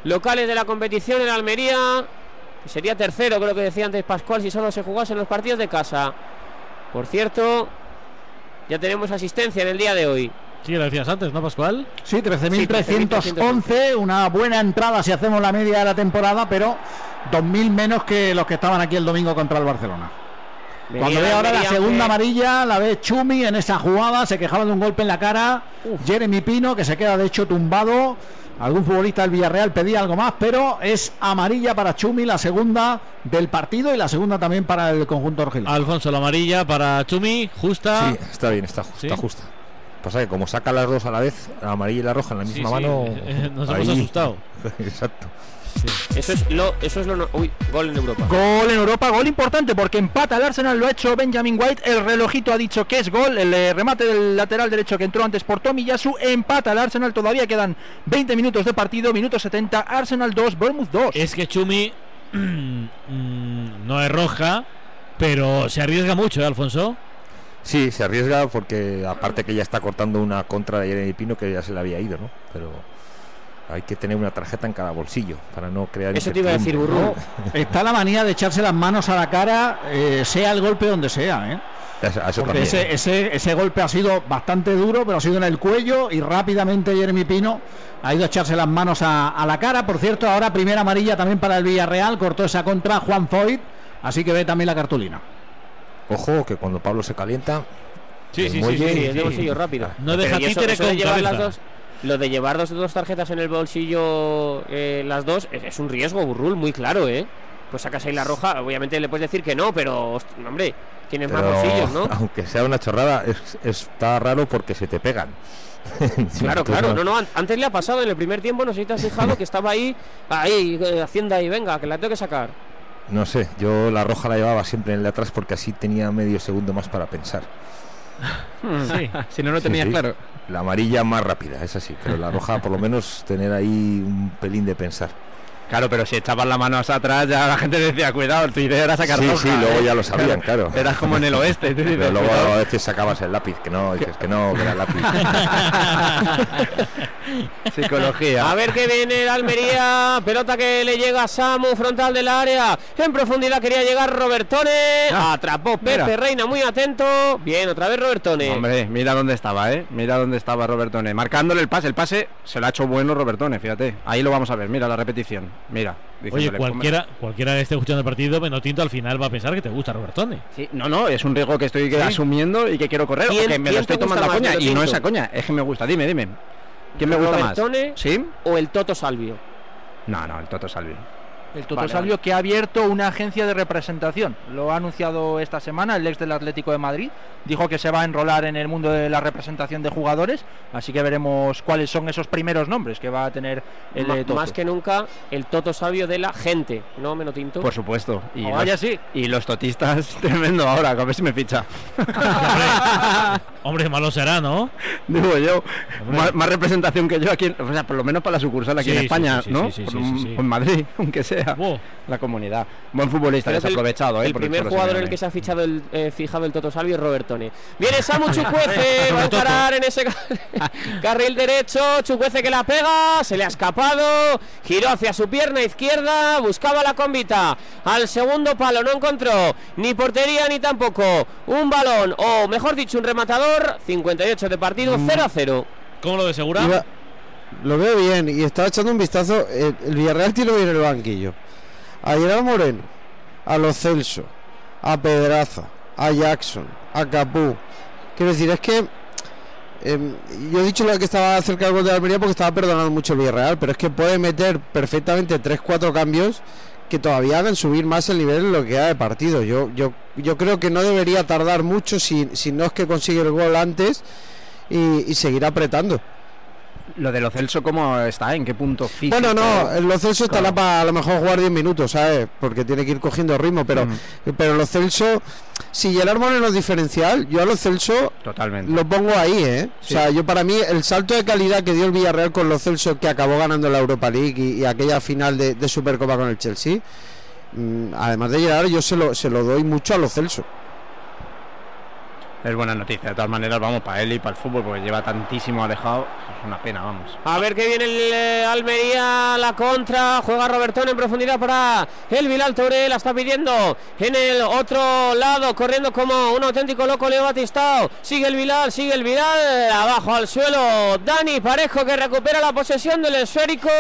locales de la competición en Almería. que Sería tercero, creo que decía antes Pascual, si solo se jugase en los partidos de casa. Por cierto, ya tenemos asistencia en el día de hoy. Sí, lo decías antes, ¿no, Pascual? Sí, 13.311, una buena entrada si hacemos la media de la temporada, pero 2.000 menos que los que estaban aquí el domingo contra el Barcelona. Cuando ve ahora la segunda que- amarilla, la ve Chumi en esa jugada, se quejaba de un golpe en la cara. Jeremy Pino, que se queda de hecho tumbado. Algún futbolista del Villarreal pedía algo más, pero es amarilla para Chumi, la segunda del partido y la segunda también para el conjunto argelino. Alfonso, la amarilla para Chumi, justa. Sí, está bien, está, ju- ¿Sí? está justa. Pasa que como saca las dos a la vez, la amarilla y la roja en la misma sí, mano. eh, eh, nos ahí- hemos asustado. Exacto. Eso es lo, eso es lo no- Uy, gol en Europa. Gol en Europa, gol importante porque empata el Arsenal, lo ha hecho Benjamin White, el relojito ha dicho que es gol, el eh, remate del lateral derecho que entró antes por Tomiyasu, empata el Arsenal, todavía quedan 20 minutos de partido, minuto 70, Arsenal 2, Bournemouth 2. Es que Chumi mm, no es roja, pero se arriesga mucho, ¿eh, Alfonso? Sí, se arriesga porque aparte que ya está cortando una contra de Jeremy Pino que ya se le había ido, ¿no? Pero hay que tener una tarjeta en cada bolsillo para no crear Eso te iba a decir. Burru. Está la manía de echarse las manos a la cara, eh, sea el golpe donde sea, ¿eh? Eso, eso Porque también. ese, ese, ese golpe ha sido bastante duro, pero ha sido en el cuello y rápidamente Jeremy Pino ha ido a echarse las manos a, a la cara. Por cierto, ahora primera amarilla también para el Villarreal, cortó esa contra Juan Foyt, así que ve también la cartulina. Ojo, que cuando Pablo se calienta. Sí, sí, sí, Sí, es de bolsillo rápido. No deja títere con llevar cabeza. las dos, Lo de llevar dos, dos tarjetas en el bolsillo, eh, las dos, es, es un riesgo, Burrul, muy claro, ¿eh? Pues sacas ahí la roja, obviamente le puedes decir que no, pero, hombre, tienes más Pero, bolsillos, ¿no? Aunque sea una chorrada, es- está raro porque se te pegan. Claro, claro, no, no, an- antes le ha pasado en el primer tiempo, no sé si te has fijado que estaba ahí, ahí, eh, haciendo ahí, venga, que la tengo que sacar. No sé, yo la roja la llevaba siempre en el de atrás porque así tenía medio segundo más para pensar. Sí, si no Sí, tenías sí. claro. La amarilla más rápida, es así, pero la roja por lo menos tener ahí un pelín de pensar. Claro, pero si echabas la mano hacia atrás, ya la gente decía, cuidado, tu idea era sacar Sí, roja, sí, luego ¿eh?". ya lo sabían, claro. Eras como en el oeste. tú dices, Pero luego "Cuidado". a veces sacabas el lápiz, que no, dices que no, que era el lápiz. Psicología. A ver qué viene el Almería. Pelota que le llega a Samu, frontal del área. En profundidad quería llegar Robertone. Ah, Atrapó Pepe mira. Reina, muy atento. Bien, otra vez Robertone. Hombre, mira dónde estaba, ¿eh? Mira dónde estaba Robertone. Marcándole el pase. El pase se lo ha hecho bueno Robertone, fíjate. Ahí lo vamos a ver. Mira la repetición. Mira. Oye, diciéndole, cualquiera, cualquiera que esté escuchando el partido, Menotinto al final va a pensar que te gusta Robertone. Sí, no, no, es un riesgo que estoy Sí. asumiendo y que quiero correr. ¿Quién- o que me lo estoy tomando a más, coña. Y no es a coña, es que me gusta. Dime, dime. ¿Quién me gusta más? Robertone ¿Sí? o el Toto Salvio. No, no, el Toto Salvi. El Toto Vale, Salvio que ha abierto una agencia de representación. Lo ha anunciado esta semana el ex del Atlético de Madrid. Dijo que se va a enrolar en el mundo de la representación de jugadores. Así que veremos cuáles son esos primeros nombres que va a tener el eh, Toto. más que nunca el Toto Salvio de la gente, ¿no, Menotinto? Por supuesto. Y, Oh, los, vaya sí. y los totistas, tremendo ahora, a ver si me ficha. Hombre, malo será, ¿no? Digo yo, más, más representación que yo aquí, en- o sea, por lo menos para la sucursal aquí Sí, en España, sí, sí, ¿no? sí, sí, Por sí, un- sí, sí. En Madrid, aunque sea La comunidad. Buen futbolista, Creo que el- desaprovechado, ¿eh? El primer se jugador en el que se ha fichado el, eh, fijado el Toto Salvio es Robertone. Viene Samu Chucuece, va a encarar en ese ca- carril derecho. Chucuece que la pega, se le ha escapado. Giró hacia su pierna izquierda, buscaba la convita. Al segundo palo no encontró ni portería ni tampoco un balón, o mejor dicho, un rematador. 58 de partido, Mm. 0 a 0. ¿Cómo lo de segura? Iba- lo veo bien y estaba echando un vistazo. El, el Villarreal tiene bien el banquillo. A Gerard Moreno, a Los Celso, a Pedraza, a Jackson, a Capú. Quiero decir, es que em, yo he dicho lo que estaba cerca del gol de Almería porque estaba perdonando mucho el Villarreal, pero es que puede meter perfectamente 3-4 cambios que todavía hagan subir más el nivel en lo que queda de partido. Yo, yo, yo creo que no debería tardar mucho si, si no es que consigue el gol antes y seguir apretando. Lo de lo Celso, ¿cómo está? ¿En qué punto físico? Bueno, no, Lo Celso estará para a lo mejor jugar 10 minutos, ¿sabes? Porque tiene que ir cogiendo ritmo, pero, pero Lo Celso, si Gerard Moreno es diferencial, yo a Lo Celso Totalmente. lo pongo ahí, ¿eh? Sí. O sea, yo para mí el salto de calidad que dio el Villarreal con Lo Celso, que acabó ganando la Europa League y, y aquella final de, de Supercopa con el Chelsea, mm, además de Gerard, yo se lo, se lo doy mucho a Lo Celso. Es buena noticia, de todas maneras, vamos, para él y para el fútbol, porque lleva tantísimo alejado. Es una pena, vamos. A ver que viene el eh, Almería, la contra, juega Robertón en profundidad para el Vilal Touré, la está pidiendo en el otro lado, corriendo como un auténtico loco Leo Batistao, sigue el Vilal, sigue el Vilal, abajo al suelo, Dani Parejo que recupera la posesión del esférico,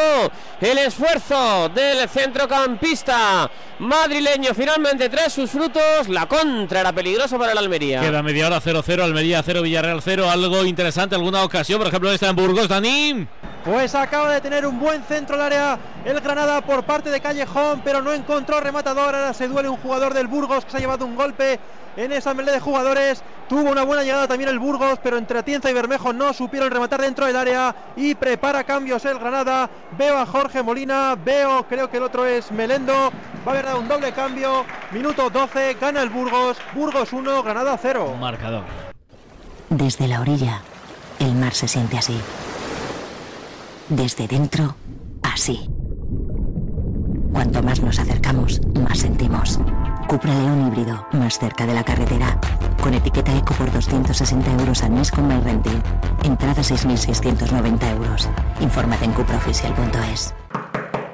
el esfuerzo del centrocampista madrileño finalmente trae sus frutos, la contra era peligrosa para el Almería. Queda media hora 0-0, Almería 0, Villarreal 0. Algo interesante, alguna ocasión, por ejemplo, esta en Burgos, Dani. Pues acaba de tener un buen centro al área el Granada por parte de Callejón, pero no encontró rematador. Ahora se duele un jugador del Burgos que se ha llevado un golpe en esa melé de jugadores. Tuvo una buena llegada también el Burgos, pero entre Atienza y Bermejo no supieron rematar dentro del área y prepara cambios el Granada. Veo a Jorge Molina, veo, creo que el otro es Melendo. Va a haber dado un doble cambio. Minuto 12, gana el Burgos. Burgos 1, Granada 0. Marcador. Desde la orilla, el mar se siente así. Desde dentro, así. Cuanto más nos acercamos, más sentimos. Cupra León híbrido, más cerca de la carretera. Con etiqueta eco por 260 euros al mes con MyRenting. Entrada 6.690 euros. Infórmate en cupraoficial.es.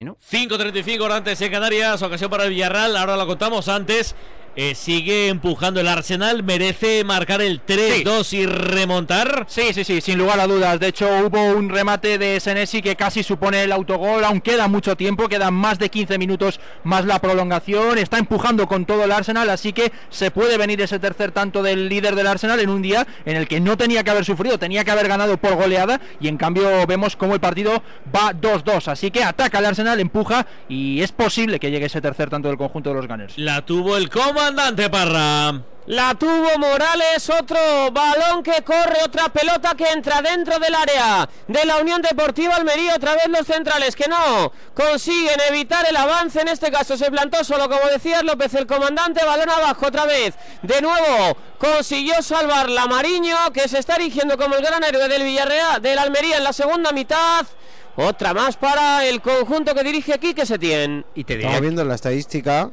5.35 horas antes en Canarias, ocasión para el Villarreal, ahora lo contamos antes. Eh, sigue empujando el Arsenal, merece marcar el 3-2 y remontar. Sí, sí, sí, sin lugar a dudas. De hecho, hubo un remate de Senesi que casi supone el autogol, aún queda mucho tiempo, quedan más de 15 minutos más la prolongación. Está empujando con todo el Arsenal, así que se puede venir ese tercer tanto del líder del Arsenal en un día en el que no tenía que haber sufrido, tenía que haber ganado por goleada y en cambio vemos cómo el partido va 2-2. Así que ataca el Arsenal, empuja y es posible que llegue ese tercer tanto del conjunto de los Gunners. La tuvo el comandante Parra. La tuvo Morales, otro balón que corre, otra pelota que entra dentro del área de la Unión Deportiva Almería. Otra vez los centrales que no consiguen evitar el avance. En este caso se plantó solo, como decía López, el comandante. Balón abajo otra vez. De nuevo consiguió salvar la Mariño, que se está erigiendo como el gran héroe del Villarreal, del Almería en la segunda mitad. Otra más para el conjunto que dirige aquí, que se tiene. Y te Estaba viendo la estadística.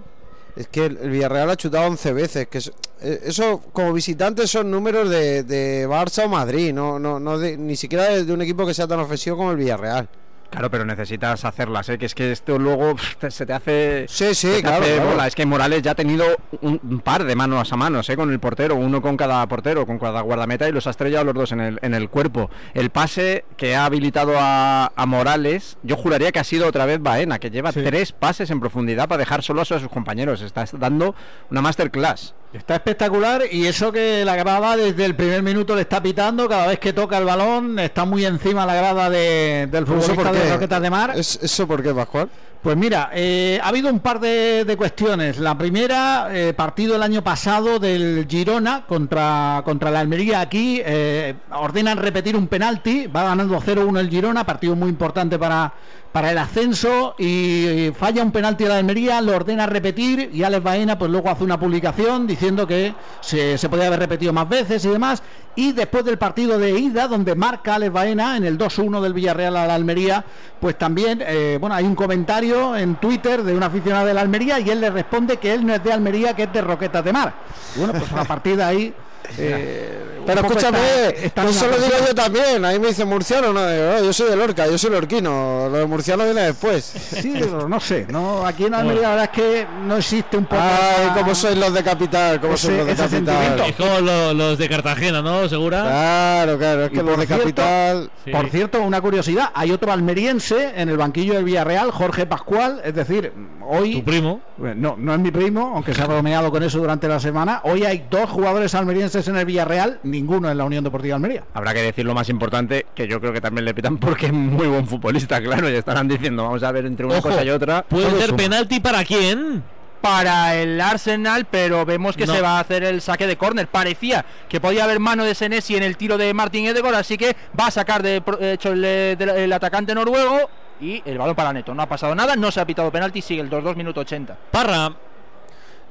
Es que el Villarreal ha chutado 11 veces. Que es- eh, eso, como visitantes, son números de, de Barça o Madrid. No, no, no de- ni siquiera de un equipo que sea tan ofensivo como el Villarreal. Claro, pero necesitas hacerlas, ¿eh? que es que esto luego se te hace. Sí, sí, te claro, hace claro. bola. Es que Morales ya ha tenido un, un par de manos a manos ¿eh? con el portero, uno con cada portero, con cada guardameta y los ha estrellado los dos en el, en el cuerpo. El pase que ha habilitado a, a Morales, yo juraría que ha sido otra vez Baena, que lleva tres pases en profundidad para dejar solos a sus compañeros. Está dando una masterclass. Está espectacular y eso que la grada desde el primer minuto le está pitando, cada vez que toca el balón está muy encima la grada de- del ¿Pero eso futbolista de? Roquetas de Mar. ¿Es- ¿Eso por qué, Pascual? Pues mira, eh, ha habido un par de, cuestiones. La primera, eh, partido el año pasado del Girona contra, contra la Almería aquí, eh, ordenan repetir un penalti, va ganando 0-1 el Girona, partido muy importante para, para el ascenso y falla un penalti de la Almería, lo ordena repetir y Alex Baena pues luego hace una publicación diciendo que se, se podía haber repetido más veces y demás. Y después del partido de ida, donde marca Alex Baena en el 2-1 del Villarreal a la Almería, pues también, bueno, hay un comentario en Twitter de un aficionado de la Almería y él le responde que él no es de Almería, que es de Roquetas de Mar. Bueno, pues a partir de ahí... eh, Pero escúchame, está- está en eso una lo digo yo también. Ahí me dice murciano, no, Digo, "Oh, yo soy de Lorca, yo soy lorquino. Lo de murciano viene después. Sí, pero no sé, no, aquí en Almería la verdad es que no existe un poco... Ay, cómo sois los de capital, Ese- sois los de capital. Es como lo- los de Cartagena, ¿no? ¿Segura? Claro, claro, es que los por de cierto- capital. Por cierto, una curiosidad, hay otro almeriense en el banquillo del Villarreal, Jorge Pascual, es decir, hoy... ¿Tu primo? No, no es mi primo, aunque se ha bromeado con eso durante la semana. Hoy hay dos jugadores almerienses en el Villarreal, ninguno en la Unión Deportiva Almería. Habrá que decir lo más importante, que yo creo que también le pitan porque es muy buen futbolista, claro, y estarán diciendo, vamos a ver entre una Ojo, cosa y otra. ¿Puede ser suma. penalti para quién? para el Arsenal, pero vemos que No. se va a hacer el saque de córner. Parecía que podía haber mano de Senesi en el tiro de Martin Edegor, así que va a sacar de hecho el atacante noruego y el balón para Neto. No ha pasado nada, no se ha pitado penalti, sigue el 2-2 minuto 80. Parra.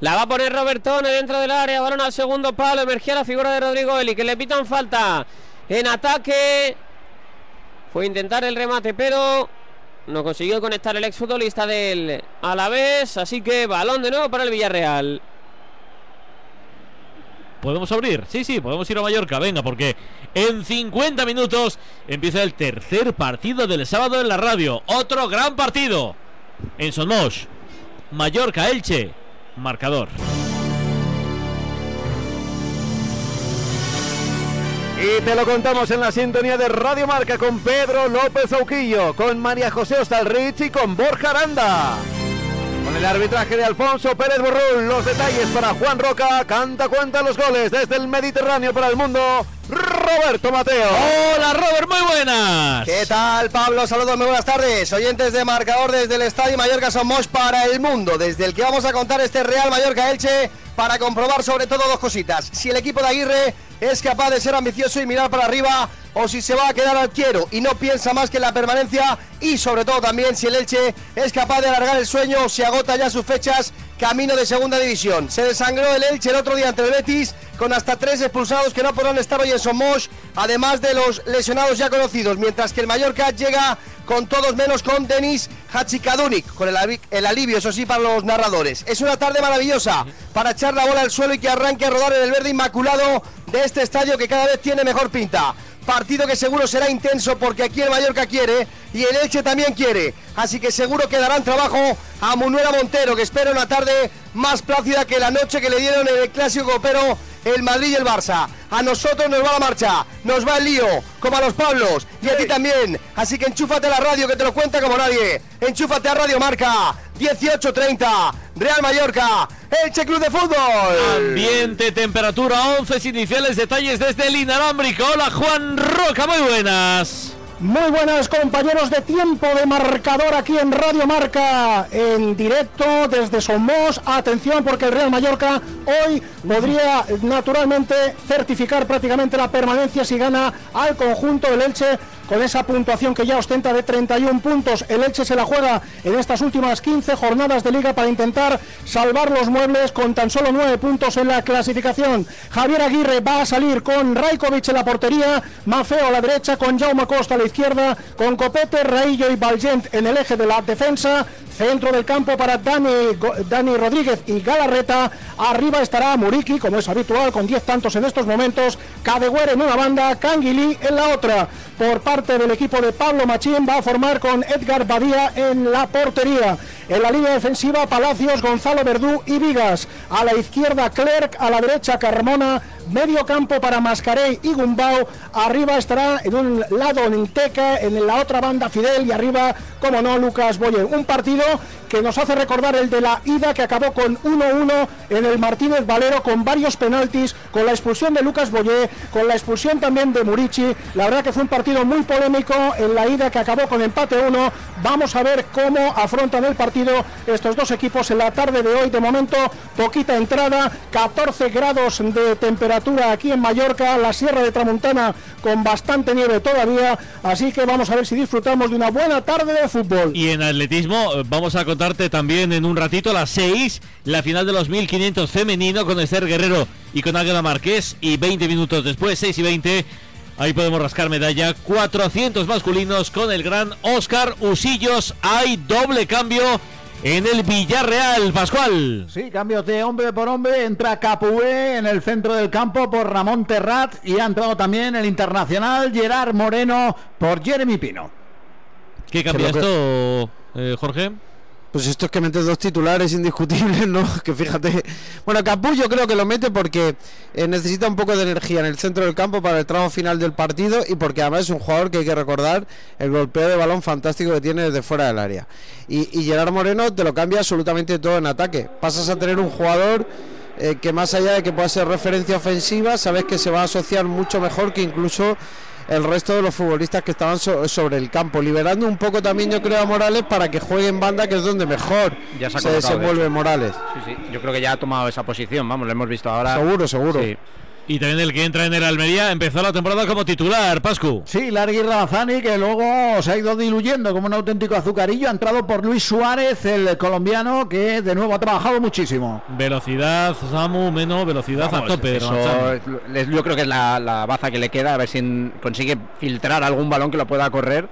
La va a poner Robertone dentro del área, balón al segundo palo, emergía la figura de Rodrigo Eli, que le pitan falta en ataque. Fue intentar el remate, pero no consiguió conectar el exfutbolista del Alavés, así que balón de nuevo para el Villarreal. ¿Podemos abrir? Sí, sí, podemos ir a Mallorca, venga, porque en 50 minutos empieza el tercer partido del sábado en la radio. Otro gran partido. En Somos. Mallorca, Elche. Marcador. Y te lo contamos en la sintonía de Radio Marca con Pedro López Auquillo, con María José Ostalrich y con Borja Aranda. Con el arbitraje de Alfonso Pérez Borrul, los detalles para Juan Roca, canta cuenta los goles desde el Mediterráneo para el mundo. Roberto Mateo. Hola Robert, muy buenas. ¿Qué tal Pablo? Saludos, muy buenas tardes. Oyentes de marcador desde el Estadio Mallorca Somos para el mundo, desde el que vamos a contar este Real Mallorca Elche para comprobar sobre todo dos cositas. Si el equipo de Aguirre es capaz de ser ambicioso y mirar para arriba o si se va a quedar al quiero y no piensa más que en la permanencia y sobre todo también si el Elche es capaz de alargar el sueño o si agota ya sus fechas camino de segunda división. Se desangró el Elche el otro día ante el Betis con hasta tres expulsados que no podrán estar hoy en Somos, además de los lesionados ya conocidos, mientras que el Mallorca llega con todos menos con Denis Hachikadunik, con el, alivio, eso sí, para los narradores. Es una tarde maravillosa para echar la bola al suelo y que arranque a rodar en el verde inmaculado de este estadio que cada vez tiene mejor pinta. Partido que seguro será intenso porque aquí el Mallorca quiere y el Elche también quiere. Así que seguro que darán trabajo a Munuera Montero, que espera una tarde más plácida que la noche que le dieron en el clásico copero el Madrid y el Barça. A nosotros nos va la marcha, nos va el lío, como a los Pablos y a ti también. Así que enchúfate a la radio que te lo cuenta como nadie. Enchúfate a Radio Marca 1830, Real Mallorca, Elche Club de Fútbol. Ambiente, temperatura, 11 iniciales, detalles desde el inalámbrico. Hola Juan Roca, muy buenas. Muy buenas compañeros de tiempo de marcador aquí en Radio Marca en directo desde Somos. Atención porque el Real Mallorca hoy podría naturalmente certificar prácticamente la permanencia si gana al conjunto del Elche con esa puntuación que ya ostenta de 31 puntos. El Elche se la juega en estas últimas 15 jornadas de liga para intentar salvar los muebles con tan solo 9 puntos en la clasificación. Javier Aguirre va a salir con Raikovic en la portería, Mafeo a la derecha, con Jaume Costa a la izquierda, con Copete, Raillo y Valgent en el eje de la defensa. Centro del campo para Dani, Dani Rodríguez y Galarreta. Arriba estará Muriki, como es habitual, con 10 tantos en estos momentos. Cadegüer en una banda, Canguilí en la otra. Por parte del equipo de Pablo Machín va a formar con Edgar Badía en la portería. En la línea defensiva, Palacios, Gonzalo Verdú y Vigas. A la izquierda, Clerc. A la derecha, Carmona. Medio campo para Mascarey y Gumbau. Arriba estará en un lado Ninteca, en la otra banda Fidel y arriba, como no, Lucas Boyer. Un partido que nos hace recordar el de la ida que acabó con 1-1 en el Martínez Valero con varios penaltis, con la expulsión de Lucas Boyer, con la expulsión también de Murici. La verdad que fue un partido muy polémico en la ida que acabó con empate 1. Vamos a ver cómo afrontan el partido estos dos equipos en la tarde de hoy. De momento, poquita entrada, 14 grados de temperatura aquí en Mallorca, la Sierra de Tramontana con bastante nieve todavía. Así que vamos a ver si disfrutamos de una buena tarde de fútbol. Y en atletismo eh, vamos a contarte también en un ratito a las 6 la final de los 1500 femenino con Esther Guerrero y con Águeda Marqués y 20 minutos después, 6 y 20, ahí podemos rascar medalla, 400 masculinos con el gran Oscar Usillos, hay doble cambio en el Villarreal, Pascual. Sí, cambios de hombre por hombre. Entra Capué en el centro del campo por Ramón Terrat y ha entrado también el internacional Gerard Moreno por Jeremy Pino. ¿Qué cambia esto, eh, Jorge? Pues esto es que metes dos titulares indiscutibles, ¿no? Que fíjate. Bueno, Capú yo creo que lo mete porque eh, necesita un poco de energía en el centro del campo para el tramo final del partido y porque además es un jugador que hay que recordar el golpeo de balón fantástico que tiene desde fuera del área. Y, y Gerard Moreno te lo cambia absolutamente todo en ataque. Pasas a tener un jugador eh, que más allá de que pueda ser referencia ofensiva, sabes que se va a asociar mucho mejor que incluso el resto de los futbolistas que estaban so- sobre el campo, liberando un poco también yo creo a Morales para que juegue en banda, que es donde mejor Ya se desenvuelve. Morales. Sí, sí, yo creo que ya ha tomado esa posición, vamos, lo hemos visto ahora. Seguro, seguro. Sí. Y también el que entra en el Almería empezó la temporada como titular, Pascu. Sí, Largui Ramazani, que luego se ha ido diluyendo como un auténtico azucarillo, ha entrado por Luis Suárez, el colombiano, que de nuevo ha trabajado muchísimo. Velocidad, Samu, menos velocidad Vamos, a tope. eso yo creo que es la, la baza que le queda, a ver si consigue filtrar algún balón que lo pueda correr.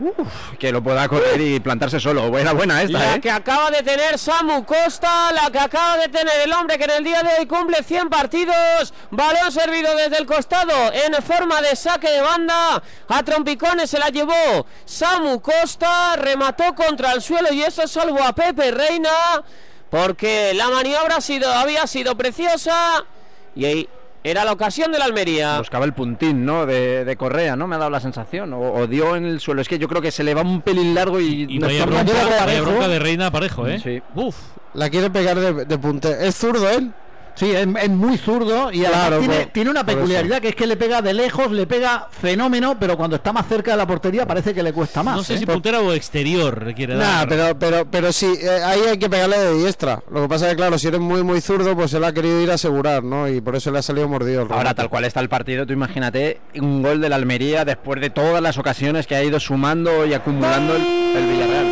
Uf, que lo pueda correr y plantarse solo. Buena, buena esta, La ¿eh? que acaba de tener Samu Costa, la que acaba de tener el hombre que en el día de hoy cumple 100 partidos. Balón servido desde el costado en forma de saque de banda. A trompicones se la llevó Samu Costa, remató contra el suelo y eso salvó a Pepe Reina porque la maniobra ha sido, había sido preciosa y ahí Era la ocasión de la Almería. Buscaba el puntín, ¿no? De, de Correa, ¿no? Me ha dado la sensación. O, o dio en el suelo. Es que yo creo que se le va un pelín largo y... Y no vaya bronca, bronca de Reina Parejo, ¿eh? Sí. Uf. La quiere pegar de, de punte. ¿Es zurdo él? Sí, es, es muy zurdo y Claro, tiene, por- tiene una peculiaridad que es que le pega de lejos, le pega fenómeno, pero cuando está más cerca de la portería parece que le cuesta más. No sé ¿eh? si puntera o exterior requiere Nah, dar. pero, pero, pero sí, eh, ahí hay que pegarle de diestra. Lo que pasa es que, claro, si eres muy, muy zurdo, pues él ha querido ir a asegurar, ¿no? Y por eso le ha salido mordido el Ahora, tal cual está el partido, tú imagínate un gol de la Almería después de todas las ocasiones que ha ido sumando y acumulando el, el Villarreal.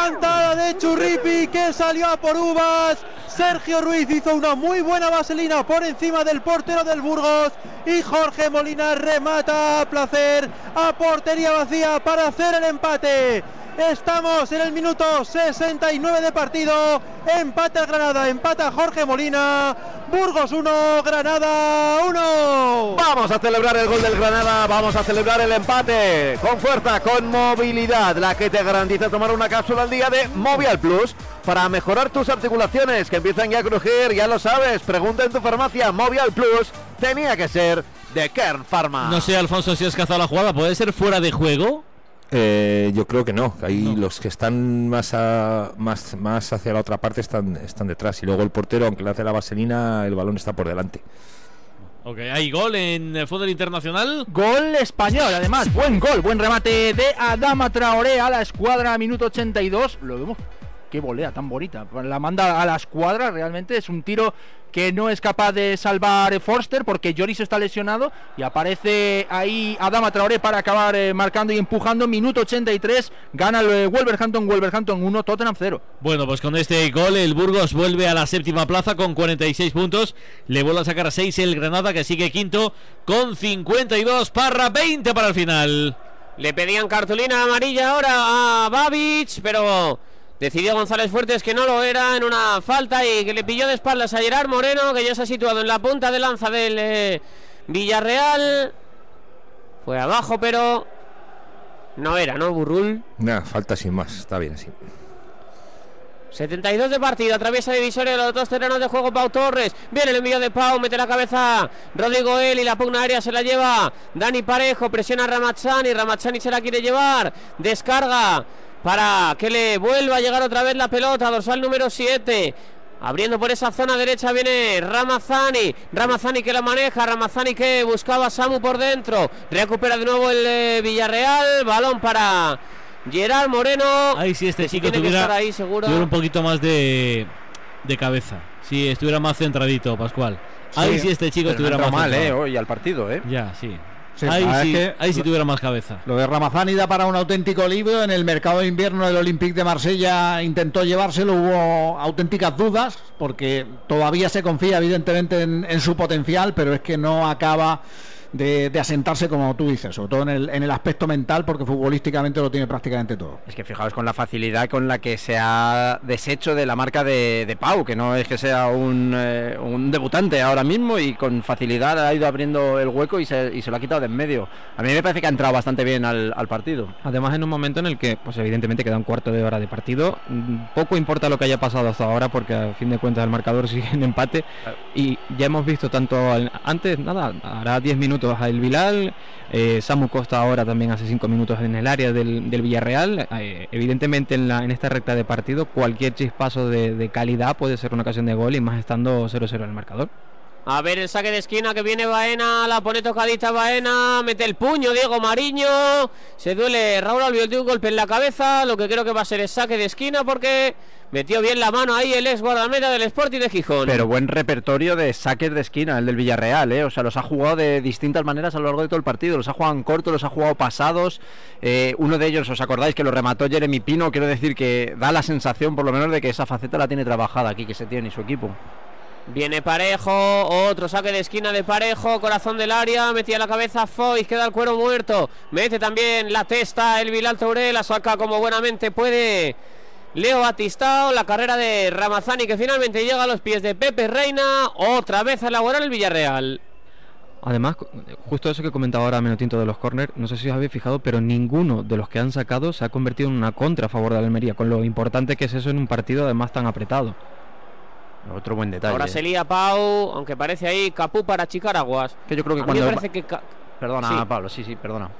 Cantada de Churripi que salió a por uvas. Sergio Ruiz hizo una muy buena vaselina por encima del portero del Burgos. Y Jorge Molina remata a placer a portería vacía para hacer el empate. Estamos en el minuto 69 de partido. Empata el Granada, empata Jorge Molina. Burgos 1, Granada 1. Vamos a celebrar el gol del Granada, vamos a celebrar el empate con fuerza, con movilidad, la que te garantiza tomar una cápsula al día de Movial Plus para mejorar tus articulaciones que empiezan ya a crujir, ya lo sabes. Pregunta en tu farmacia, Movial Plus tenía que ser de Kern Pharma. No sé, Alfonso, si has cazado la jugada. ¿Puede ser fuera de juego? Eh, yo creo que no. que Ahí los que están más, a- más, más hacia la otra parte están, están detrás. Y luego el portero, aunque le hace la vaselina, el balón está por delante. Ok, hay gol en el fútbol internacional. Gol español, además, buen gol, buen remate de Adama Traoré a la escuadra, minuto 82. Lo vemos, qué volea tan bonita. La manda a la escuadra, realmente es un tiro que no es capaz de salvar eh, Forster porque Lloris está lesionado y aparece ahí Adama Traoré para acabar eh, marcando y empujando. Minuto 83, gana el eh, Wolverhampton, Wolverhampton 1, Tottenham 0. Bueno, pues con este gol el Burgos vuelve a la séptima plaza con 46 puntos. Le vuelve a sacar a 6 el Granada que sigue quinto con 52. Parra 20 para el final. Le pedían cartulina amarilla ahora a Babich, pero decidió González Fuertes que no lo era en una falta y que le pilló de espaldas a Gerard Moreno, que ya se ha situado en la punta de lanza del eh, Villarreal. Fue abajo, pero no era, ¿no, Burrul? Nada, falta sin más. Está bien así. 72 de partido, atraviesa divisoria de los dos terrenos de juego Pau Torres. Viene el envío de Pau, mete la cabeza Rodrigo Eli, la pugna aérea se la lleva Dani Parejo, presiona a Ramazzani, Ramazzani se la quiere llevar, descarga para que le vuelva a llegar otra vez la pelota, dorsal número 7. Abriendo por esa zona derecha viene Ramazzani. Ramazzani que la maneja. Ramazzani que buscaba a Samu por dentro. Recupera de nuevo el eh, Villarreal. Balón para Gerard Moreno. Ahí sí este que chico tiene que tuviera, estar ahí seguro. tuviera un poquito más de, de cabeza. Si estuviera más centradito, Pascual. Ahí sí este chico estuviera más mal, eh, centrado. hoy al partido, eh. Ya, sí. Sí, ahí, ah, es sí, que ahí sí tuviera más cabeza. Lo de Ramazani da para un auténtico libro. En el mercado de invierno del Olympique de Marsella intentó llevárselo, hubo auténticas dudas, porque todavía se confía evidentemente en, en su potencial, pero es que no acaba de, de asentarse como tú dices, sobre todo en el, en el aspecto mental, porque futbolísticamente lo tiene prácticamente todo. Es que fijaos con la facilidad con la que se ha deshecho de la marca de, de Pau, que no es que sea un, eh, un debutante ahora mismo y con facilidad ha ido abriendo el hueco y se, y se lo ha quitado de en medio. A mí me parece que ha entrado bastante bien al, al partido. Además, en un momento en el que, pues evidentemente queda un cuarto de hora de partido, poco importa lo que haya pasado hasta ahora, porque a fin de cuentas el marcador sigue en empate. Y ya hemos visto tanto al- antes, nada, hará 10 minutos a El Vilal, eh, Samu Costa ahora también hace 5 minutos en el área del, del Villarreal. Eh, evidentemente, en, la, en esta recta de partido, cualquier chispazo de, de calidad puede ser una ocasión de gol y más estando 0-0 el marcador. A ver el saque de esquina que viene Baena, la pone tocadita Baena, mete el puño Diego Mariño, se duele Raúl Albiol de un golpe en la cabeza, lo que creo que va a ser el saque de esquina porque metió bien la mano ahí el ex guardameta del Sporting de Gijón. Pero buen repertorio de saques de esquina, el del Villarreal, ¿eh? O sea, los ha jugado de distintas maneras a lo largo de todo el partido. Los ha jugado en corto, los ha jugado pasados. Eh, uno de ellos, ¿os acordáis que lo remató Jeremy Pino? Quiero decir que da la sensación, por lo menos, de que esa faceta la tiene trabajada aquí, que se tiene y su equipo. Viene Parejo, otro saque de esquina de Parejo, corazón del área, metía la cabeza Foy, queda el cuero muerto, mete también la testa el Vilal Touré, la saca como buenamente puede Leo Batistao, la carrera de Ramazani que finalmente llega a los pies de Pepe Reina, otra vez a elaborar el Villarreal. Además, justo eso que comentaba ahora Menotinto de los corners, no sé si os habéis fijado, pero ninguno de los que han sacado se ha convertido en una contra a favor de Almería, con lo importante que es eso en un partido además tan apretado. Otro buen detalle. Ahora se lía Pau, aunque parece ahí Capú para achicar aguas. Que yo creo que A mí me cuando- parece que Perdona, Sí. Pablo, sí, sí, perdona.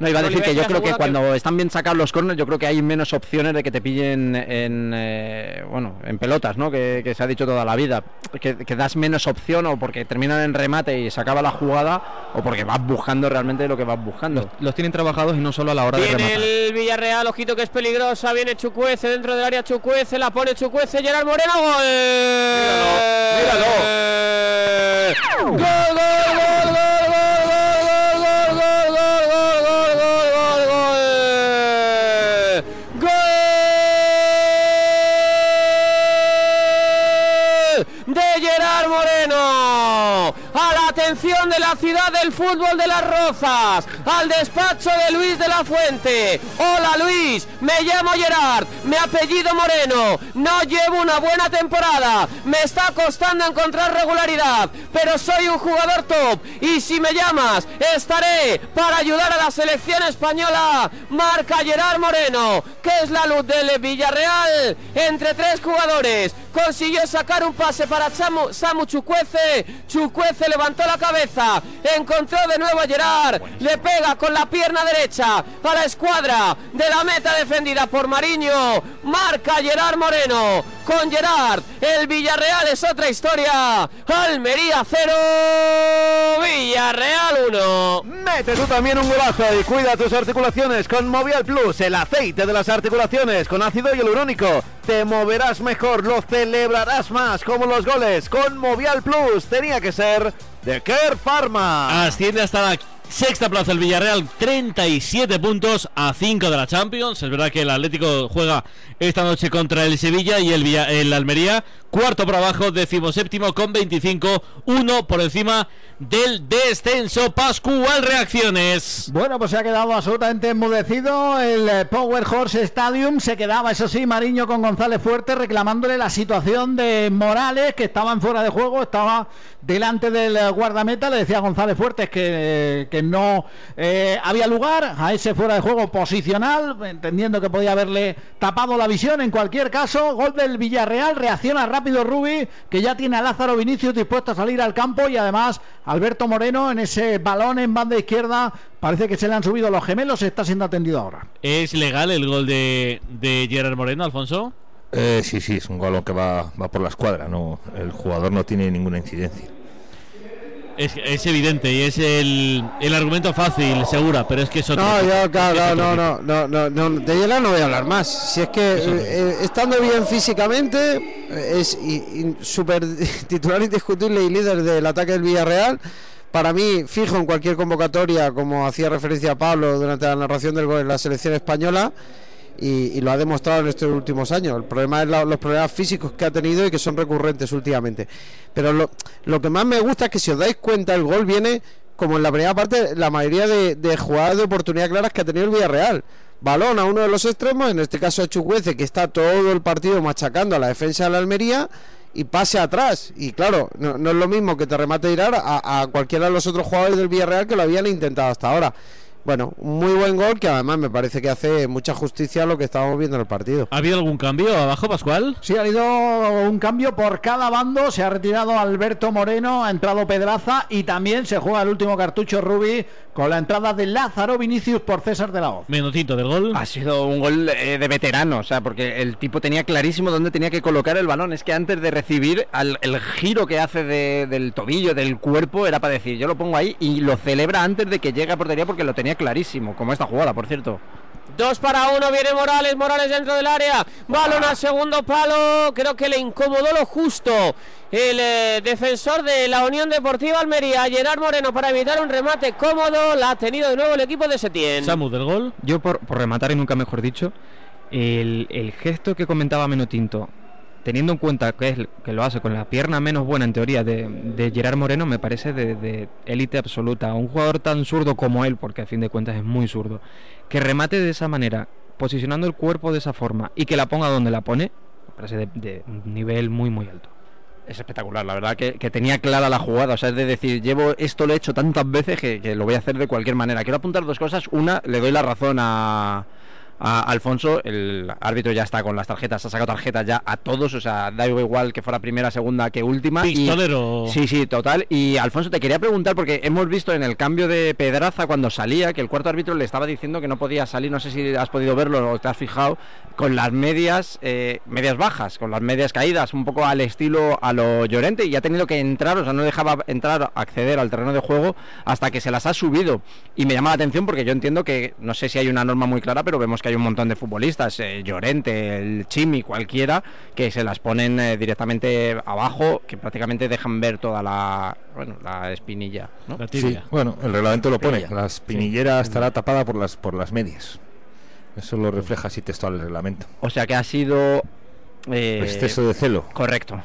No, iba a decir que yo creo que asegura que- cuando están bien sacados los corners, yo creo que hay menos opciones de que te pillen en, eh, bueno, en pelotas, ¿no? Que, que se ha dicho toda la vida. Que, que das menos opción o porque terminan en remate y se acaba la jugada o porque vas buscando realmente lo que vas buscando. Los tienen trabajados y no solo a la hora de Viene rematar. el Villarreal, ojito que es peligrosa, viene Chucuece dentro del área Chucuece, la pone Chucuece, Gerard Moreno, gol. Míralo, Gol, gol, gol, gol, gol, Moreno. Atención de la ciudad del fútbol de las Rozas. Al despacho de Luis de la Fuente. Hola Luis, me llamo Gerard, me apellido Moreno. No llevo una buena temporada. Me está costando encontrar regularidad. Pero soy un jugador top. Y si me llamas, estaré para ayudar a la selección española. Marca Gerard Moreno, que es la luz del Villarreal. Entre tres jugadores consiguió sacar un pase para Samu, Samu Chucuece. Chucuece levantó la cabeza, encontró de nuevo a Gerard, le pega con la pierna derecha a la escuadra de la meta defendida por Mariño. Marca Gerard Moreno. Con Gerard, el Villarreal es otra historia. Almería 0, Villarreal 1. Mete tú también un golazo y cuida tus articulaciones con Movial Plus, el aceite de las articulaciones con ácido hialurónico. Te moverás mejor, lo celebrarás más, como los goles con Movial Plus. Tenía que ser de Care Pharma. Asciende hasta la sexta plaza el Villarreal, 37 puntos a 5 de la Champions. Es verdad que el Atlético juega esta noche contra el Sevilla y el, Villa- el Almería, cuarto por abajo, decimoséptimo con 25, uno por encima del descenso. Pascual, reacciones. Bueno, pues se ha quedado absolutamente enmudecido el eh, Power Horse Stadium. Se quedaba, eso sí, Mariño con González Fuerte reclamándole la situación de Morales, que estaba en fuera de juego, estaba delante del eh, guardameta. Le decía González Fuertes que, eh, que no eh, había lugar a ese fuera de juego posicional, entendiendo que podía haberle tapado la visión. En cualquier caso, gol del Villarreal. Reacciona rápido Rubi, que ya tiene a Lázaro Vinicius dispuesto a salir al campo y además Alberto Moreno en ese balón en banda izquierda. Parece que se le han subido los gemelos, está siendo atendido ahora. ¿Es legal el gol de, de Gerard Moreno, Alfonso? Eh, sí, sí, es un gol que va, va por la escuadra. No, el jugador no tiene ninguna incidencia. Es, es evidente y es el, el argumento fácil, segura, pero es que es otro. No, yo, claro, Es no, no, no, no, no, de Yela no voy a hablar más. Si es que eh, eh, estando bien físicamente, eh, es súper titular indiscutible y líder del ataque del Villarreal. Para mí, fijo en cualquier convocatoria, como hacía referencia Pablo durante la narración del gol en la selección española. Y, y lo ha demostrado en estos últimos años. El problema es la- los problemas físicos que ha tenido y que son recurrentes últimamente. Pero lo, lo que más me gusta es que si os dais cuenta el gol viene como en la primera parte la mayoría de, de jugadas de oportunidad claras que ha tenido el Villarreal. Balón a uno de los extremos, en este caso a Chucuece, que está todo el partido machacando a la defensa de la Almería y pase atrás. Y claro, no, es lo mismo que te remate Irar a cualquiera de los otros jugadores del Villarreal que lo habían intentado hasta ahora. Bueno, un muy buen gol que además me parece que hace mucha justicia a lo que estábamos viendo en el partido. ¿Ha habido algún cambio abajo, Pascual? Sí, ha habido un cambio por cada bando. Se ha retirado Alberto Moreno, ha entrado Pedraza y también se juega el último cartucho Rubi con la entrada de Lázaro Vinicius por César de la Hoz. Menotito del gol. Ha sido un gol eh, de veterano, o sea, porque el tipo tenía clarísimo dónde tenía que colocar el balón. Es que antes de recibir, al- el giro que hace de- del tobillo, del cuerpo, era para decir, yo lo pongo ahí y lo celebra antes de que llegue a portería porque lo tenía clarísimo, como esta jugada, por cierto. Dos para uno, viene Morales, Morales dentro del área, balón al segundo palo, creo que le incomodó lo justo el eh, defensor de la Unión Deportiva Almería, Gerard Moreno, para evitar un remate cómodo, la ha tenido de nuevo el equipo de Setién. Samu del gol. Yo, por, por rematar y nunca mejor dicho, el, el gesto que comentaba Menotinto, teniendo en cuenta que, es, que lo hace con la pierna menos buena en teoría de, de Gerard Moreno, me parece de élite absoluta. Un jugador tan zurdo como él, porque a fin de cuentas es muy zurdo, que remate de esa manera, posicionando el cuerpo de esa forma y que la ponga donde la pone, me parece de, de un nivel muy, muy alto. Es espectacular, la verdad que, que tenía clara la jugada, o sea, es de decir, llevo esto lo he hecho tantas veces que, que lo voy a hacer de cualquier manera. Quiero apuntar dos cosas. Una, le doy la razón a, a Alfonso, el árbitro ya está con las tarjetas, ha sacado tarjetas ya a todos, o sea, da igual que fuera primera, segunda que última. y- Pistolero. Sí, sí, total. Y Alfonso, te quería preguntar, porque hemos visto en el cambio de Pedraza cuando salía que el cuarto árbitro le estaba diciendo que no podía salir, no sé si has podido verlo o te has fijado, con las medias, eh, medias bajas, con las medias caídas, un poco al estilo a lo Llorente, y ha tenido que entrar, o sea, no dejaba entrar, acceder al terreno de juego hasta que se las ha subido. Y me llama la atención porque yo entiendo que, no sé si hay una norma muy clara, pero vemos que hay un montón de futbolistas, eh, Llorente, el Chimi, cualquiera, que se las ponen eh, directamente abajo, que prácticamente dejan ver toda la, bueno, la espinilla. ¿no? Sí, bueno, el reglamento lo pone. La espinillera estará tapada por las por las medias. Eso lo refleja así textual el reglamento. O sea que ha sido... eh, Exceso de celo. Correcto.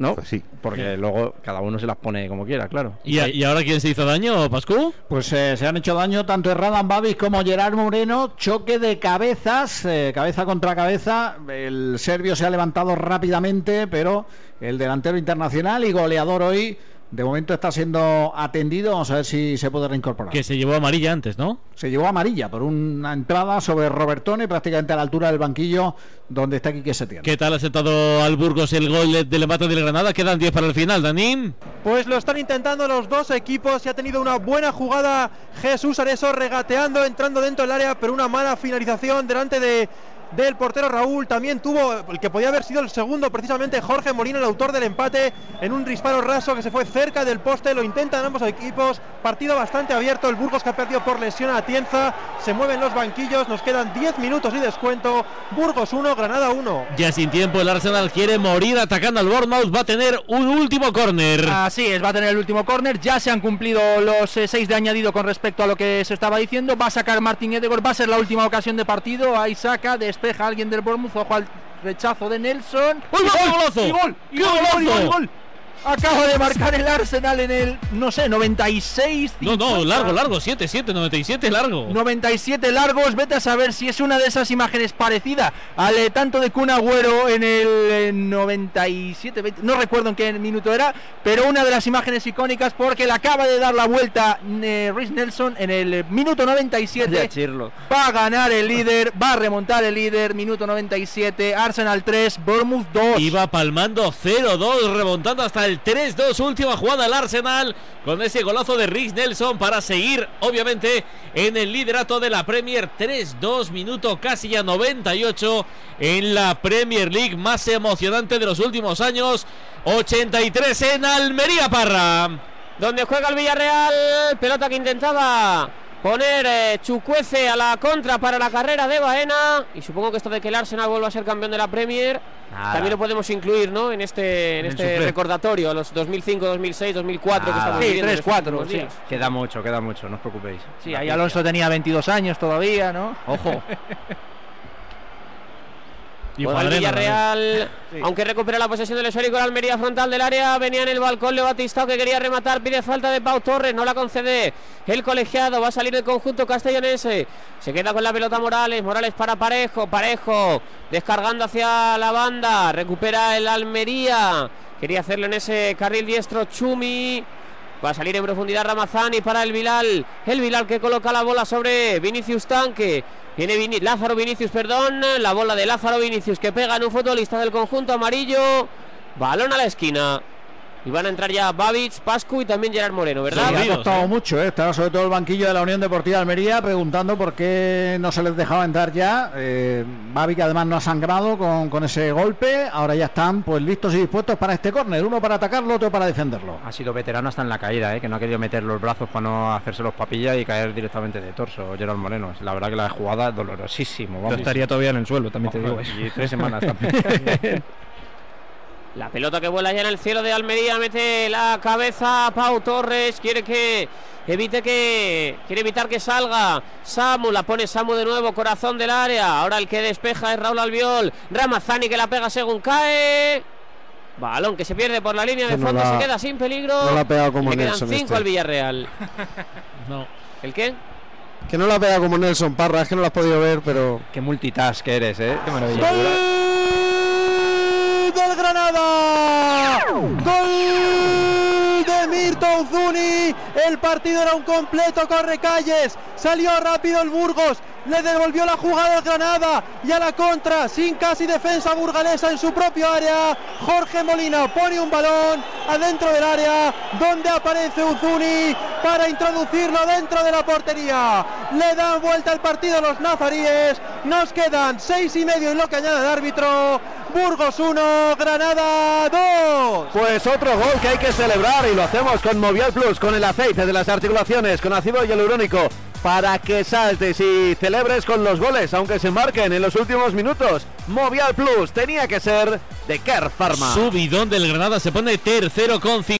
¿No? Pues sí. Porque luego cada uno se las pone como quiera, claro. ¿Y, a- y ahora quién se hizo daño, Pascu? Pues eh, se han hecho daño tanto Radan Babis como Gerard Moreno. Choque de cabezas, eh, cabeza contra cabeza. El serbio se ha levantado rápidamente, pero el delantero internacional y goleador hoy, de momento está siendo atendido. Vamos a ver si se puede reincorporar. Que se llevó amarilla antes, ¿no? Se llevó amarilla por una entrada sobre Robertone, prácticamente a la altura del banquillo donde está Quique Setién. ¿Qué tal ha aceptado al Burgos el gol de- del empate del Granada? Quedan 10 para el final, Danín. Pues lo están intentando los dos equipos y ha tenido una buena jugada Jesús Areso regateando, entrando dentro del área, pero una mala finalización delante de del portero Raúl. También tuvo el que podía haber sido el segundo, precisamente Jorge Molina, el autor del empate, en un disparo raso que se fue cerca del poste. Lo intentan ambos equipos. Partido bastante abierto. El Burgos que ha perdido por lesión a Tienza. Se mueven los banquillos. Nos quedan 10 minutos y descuento. Burgos 1, Granada 1. Ya sin tiempo, el Arsenal quiere morir atacando al Bournemouth. Va a tener un último córner. Así es, va a tener el último córner. Ya se han cumplido los 6 de añadido con respecto a lo que se estaba diciendo. Va a sacar Martín Edegor. Va a ser la última ocasión de partido. Ahí saca, despeja alguien del Bournemouth. Ojo al rechazo de Nelson. ¡Uy, ¡Y qué gol! gol! ¡Y ¡Qué gol! ¡Y gol! Gol! Acaba de marcar el Arsenal en el, no sé, 96. No, no, 50. largo, largo, 7, 7, 97, largo. 97 largos, vete a saber si es una de esas imágenes parecida al eh, tanto de Kun Agüero en el eh, 97, 20, no recuerdo en qué minuto era, pero una de las imágenes icónicas porque le acaba de dar la vuelta eh, Rhys Nelson en el eh, minuto 97. Vaya chirlo. Va a ganar el líder, va a remontar el líder, minuto 97, Arsenal 3, Bournemouth 2. Iba palmando 0-2, remontando hasta el 3-2. Última jugada al Arsenal con ese golazo de Rhys Nelson para seguir, obviamente, en el liderato de la Premier. 3-2, minuto casi ya 98 en la Premier League más emocionante de los últimos años. 83 en Almería Parra. donde juega el Villarreal, pelota que intentaba poner eh, Chucuece a la contra para la carrera de Baena y supongo que esto de que el Arsenal vuelva a ser campeón de la Premier Nada. también lo podemos incluir, ¿no? En este en este recordatorio, los 2005, 2006, 2004 que estamos Sí, viviendo en tres, estos cuatro, últimos sí. días. Queda mucho, queda mucho, no os preocupéis. Sí, ahí Alonso tenía 22 años todavía, ¿no? Ojo. Y el Madrena, Villarreal, Sí. aunque recupera la posesión del esférico la Almería frontal del área, venía en el balcón Leo Batistao que quería rematar, pide falta de Pau Torres, no la concede. El colegiado, va a salir el conjunto castellonense, se queda con la pelota Morales, Morales para Parejo, Parejo descargando hacia la banda, recupera el Almería, quería hacerlo en ese carril diestro Chumi, Va a salir en profundidad Ramazani para el Vilal. El Vilal que coloca la bola sobre Vinicius Tanque. Viene Vini- Lázaro Vinicius, perdón. La bola de Lázaro Vinicius que pega en un futbolista del conjunto amarillo. Balón a la esquina. Y van a entrar ya Babic, Pascu y también Gerard Moreno, ¿verdad? Sí, ha costado mucho, ¿eh? estaba sobre todo el banquillo de la Unión Deportiva de Almería preguntando por qué no se les dejaba entrar ya. Eh, Babi que además no ha sangrado con, con ese golpe, ahora ya están pues listos y dispuestos para este córner, uno para atacarlo, otro para defenderlo. Ha sido veterano hasta en la caída, ¿eh? que no ha querido meter los brazos para no hacerse los papillas y caer directamente de torso, Gerard Moreno. La verdad que la jugada es dolorosísimo. Yo estaría todavía en el suelo, también te digo. ¿eh? Y tres semanas también. La pelota que vuela ya en el cielo de Almería, mete la cabeza Pau Torres, quiere que evite que quiere evitar que salga Samu, la pone Samu de nuevo, corazón del área. Ahora el que despeja es Raúl Albiol, Ramazani que la pega según cae. Balón que se pierde por la línea de No fondo, la- se queda sin peligro. no la ha pegado como Le quedan Nelson cinco este. al Villarreal. No. ¿El qué? Que no la pega como Nelson Parra, es que no la has podido ver, pero. Qué multitask que eres, ¿eh? Qué maravilla. ¡Gol del Granada! ¡Gol de Mirto Zuni! El partido era un completo corre calles. Salió rápido el Burgos. Le devolvió la jugada al Granada y a la contra, sin casi defensa burgalesa en su propio área. Jorge Molina pone un balón adentro del área, donde aparece Uzuni para introducirlo dentro de la portería. Le dan vuelta al partido los nazaríes. Nos quedan seis y medio en lo que añade el árbitro. Burgos 1, Granada 2. Pues otro gol que hay que celebrar y lo hacemos con Movial Plus, con el aceite de las articulaciones, con ácido hialurónico, para que saltes y celebres con los goles, aunque se marquen en los últimos minutos. Movial Plus tenía que ser de Care Pharma. Subidón del Granada se pone tercero con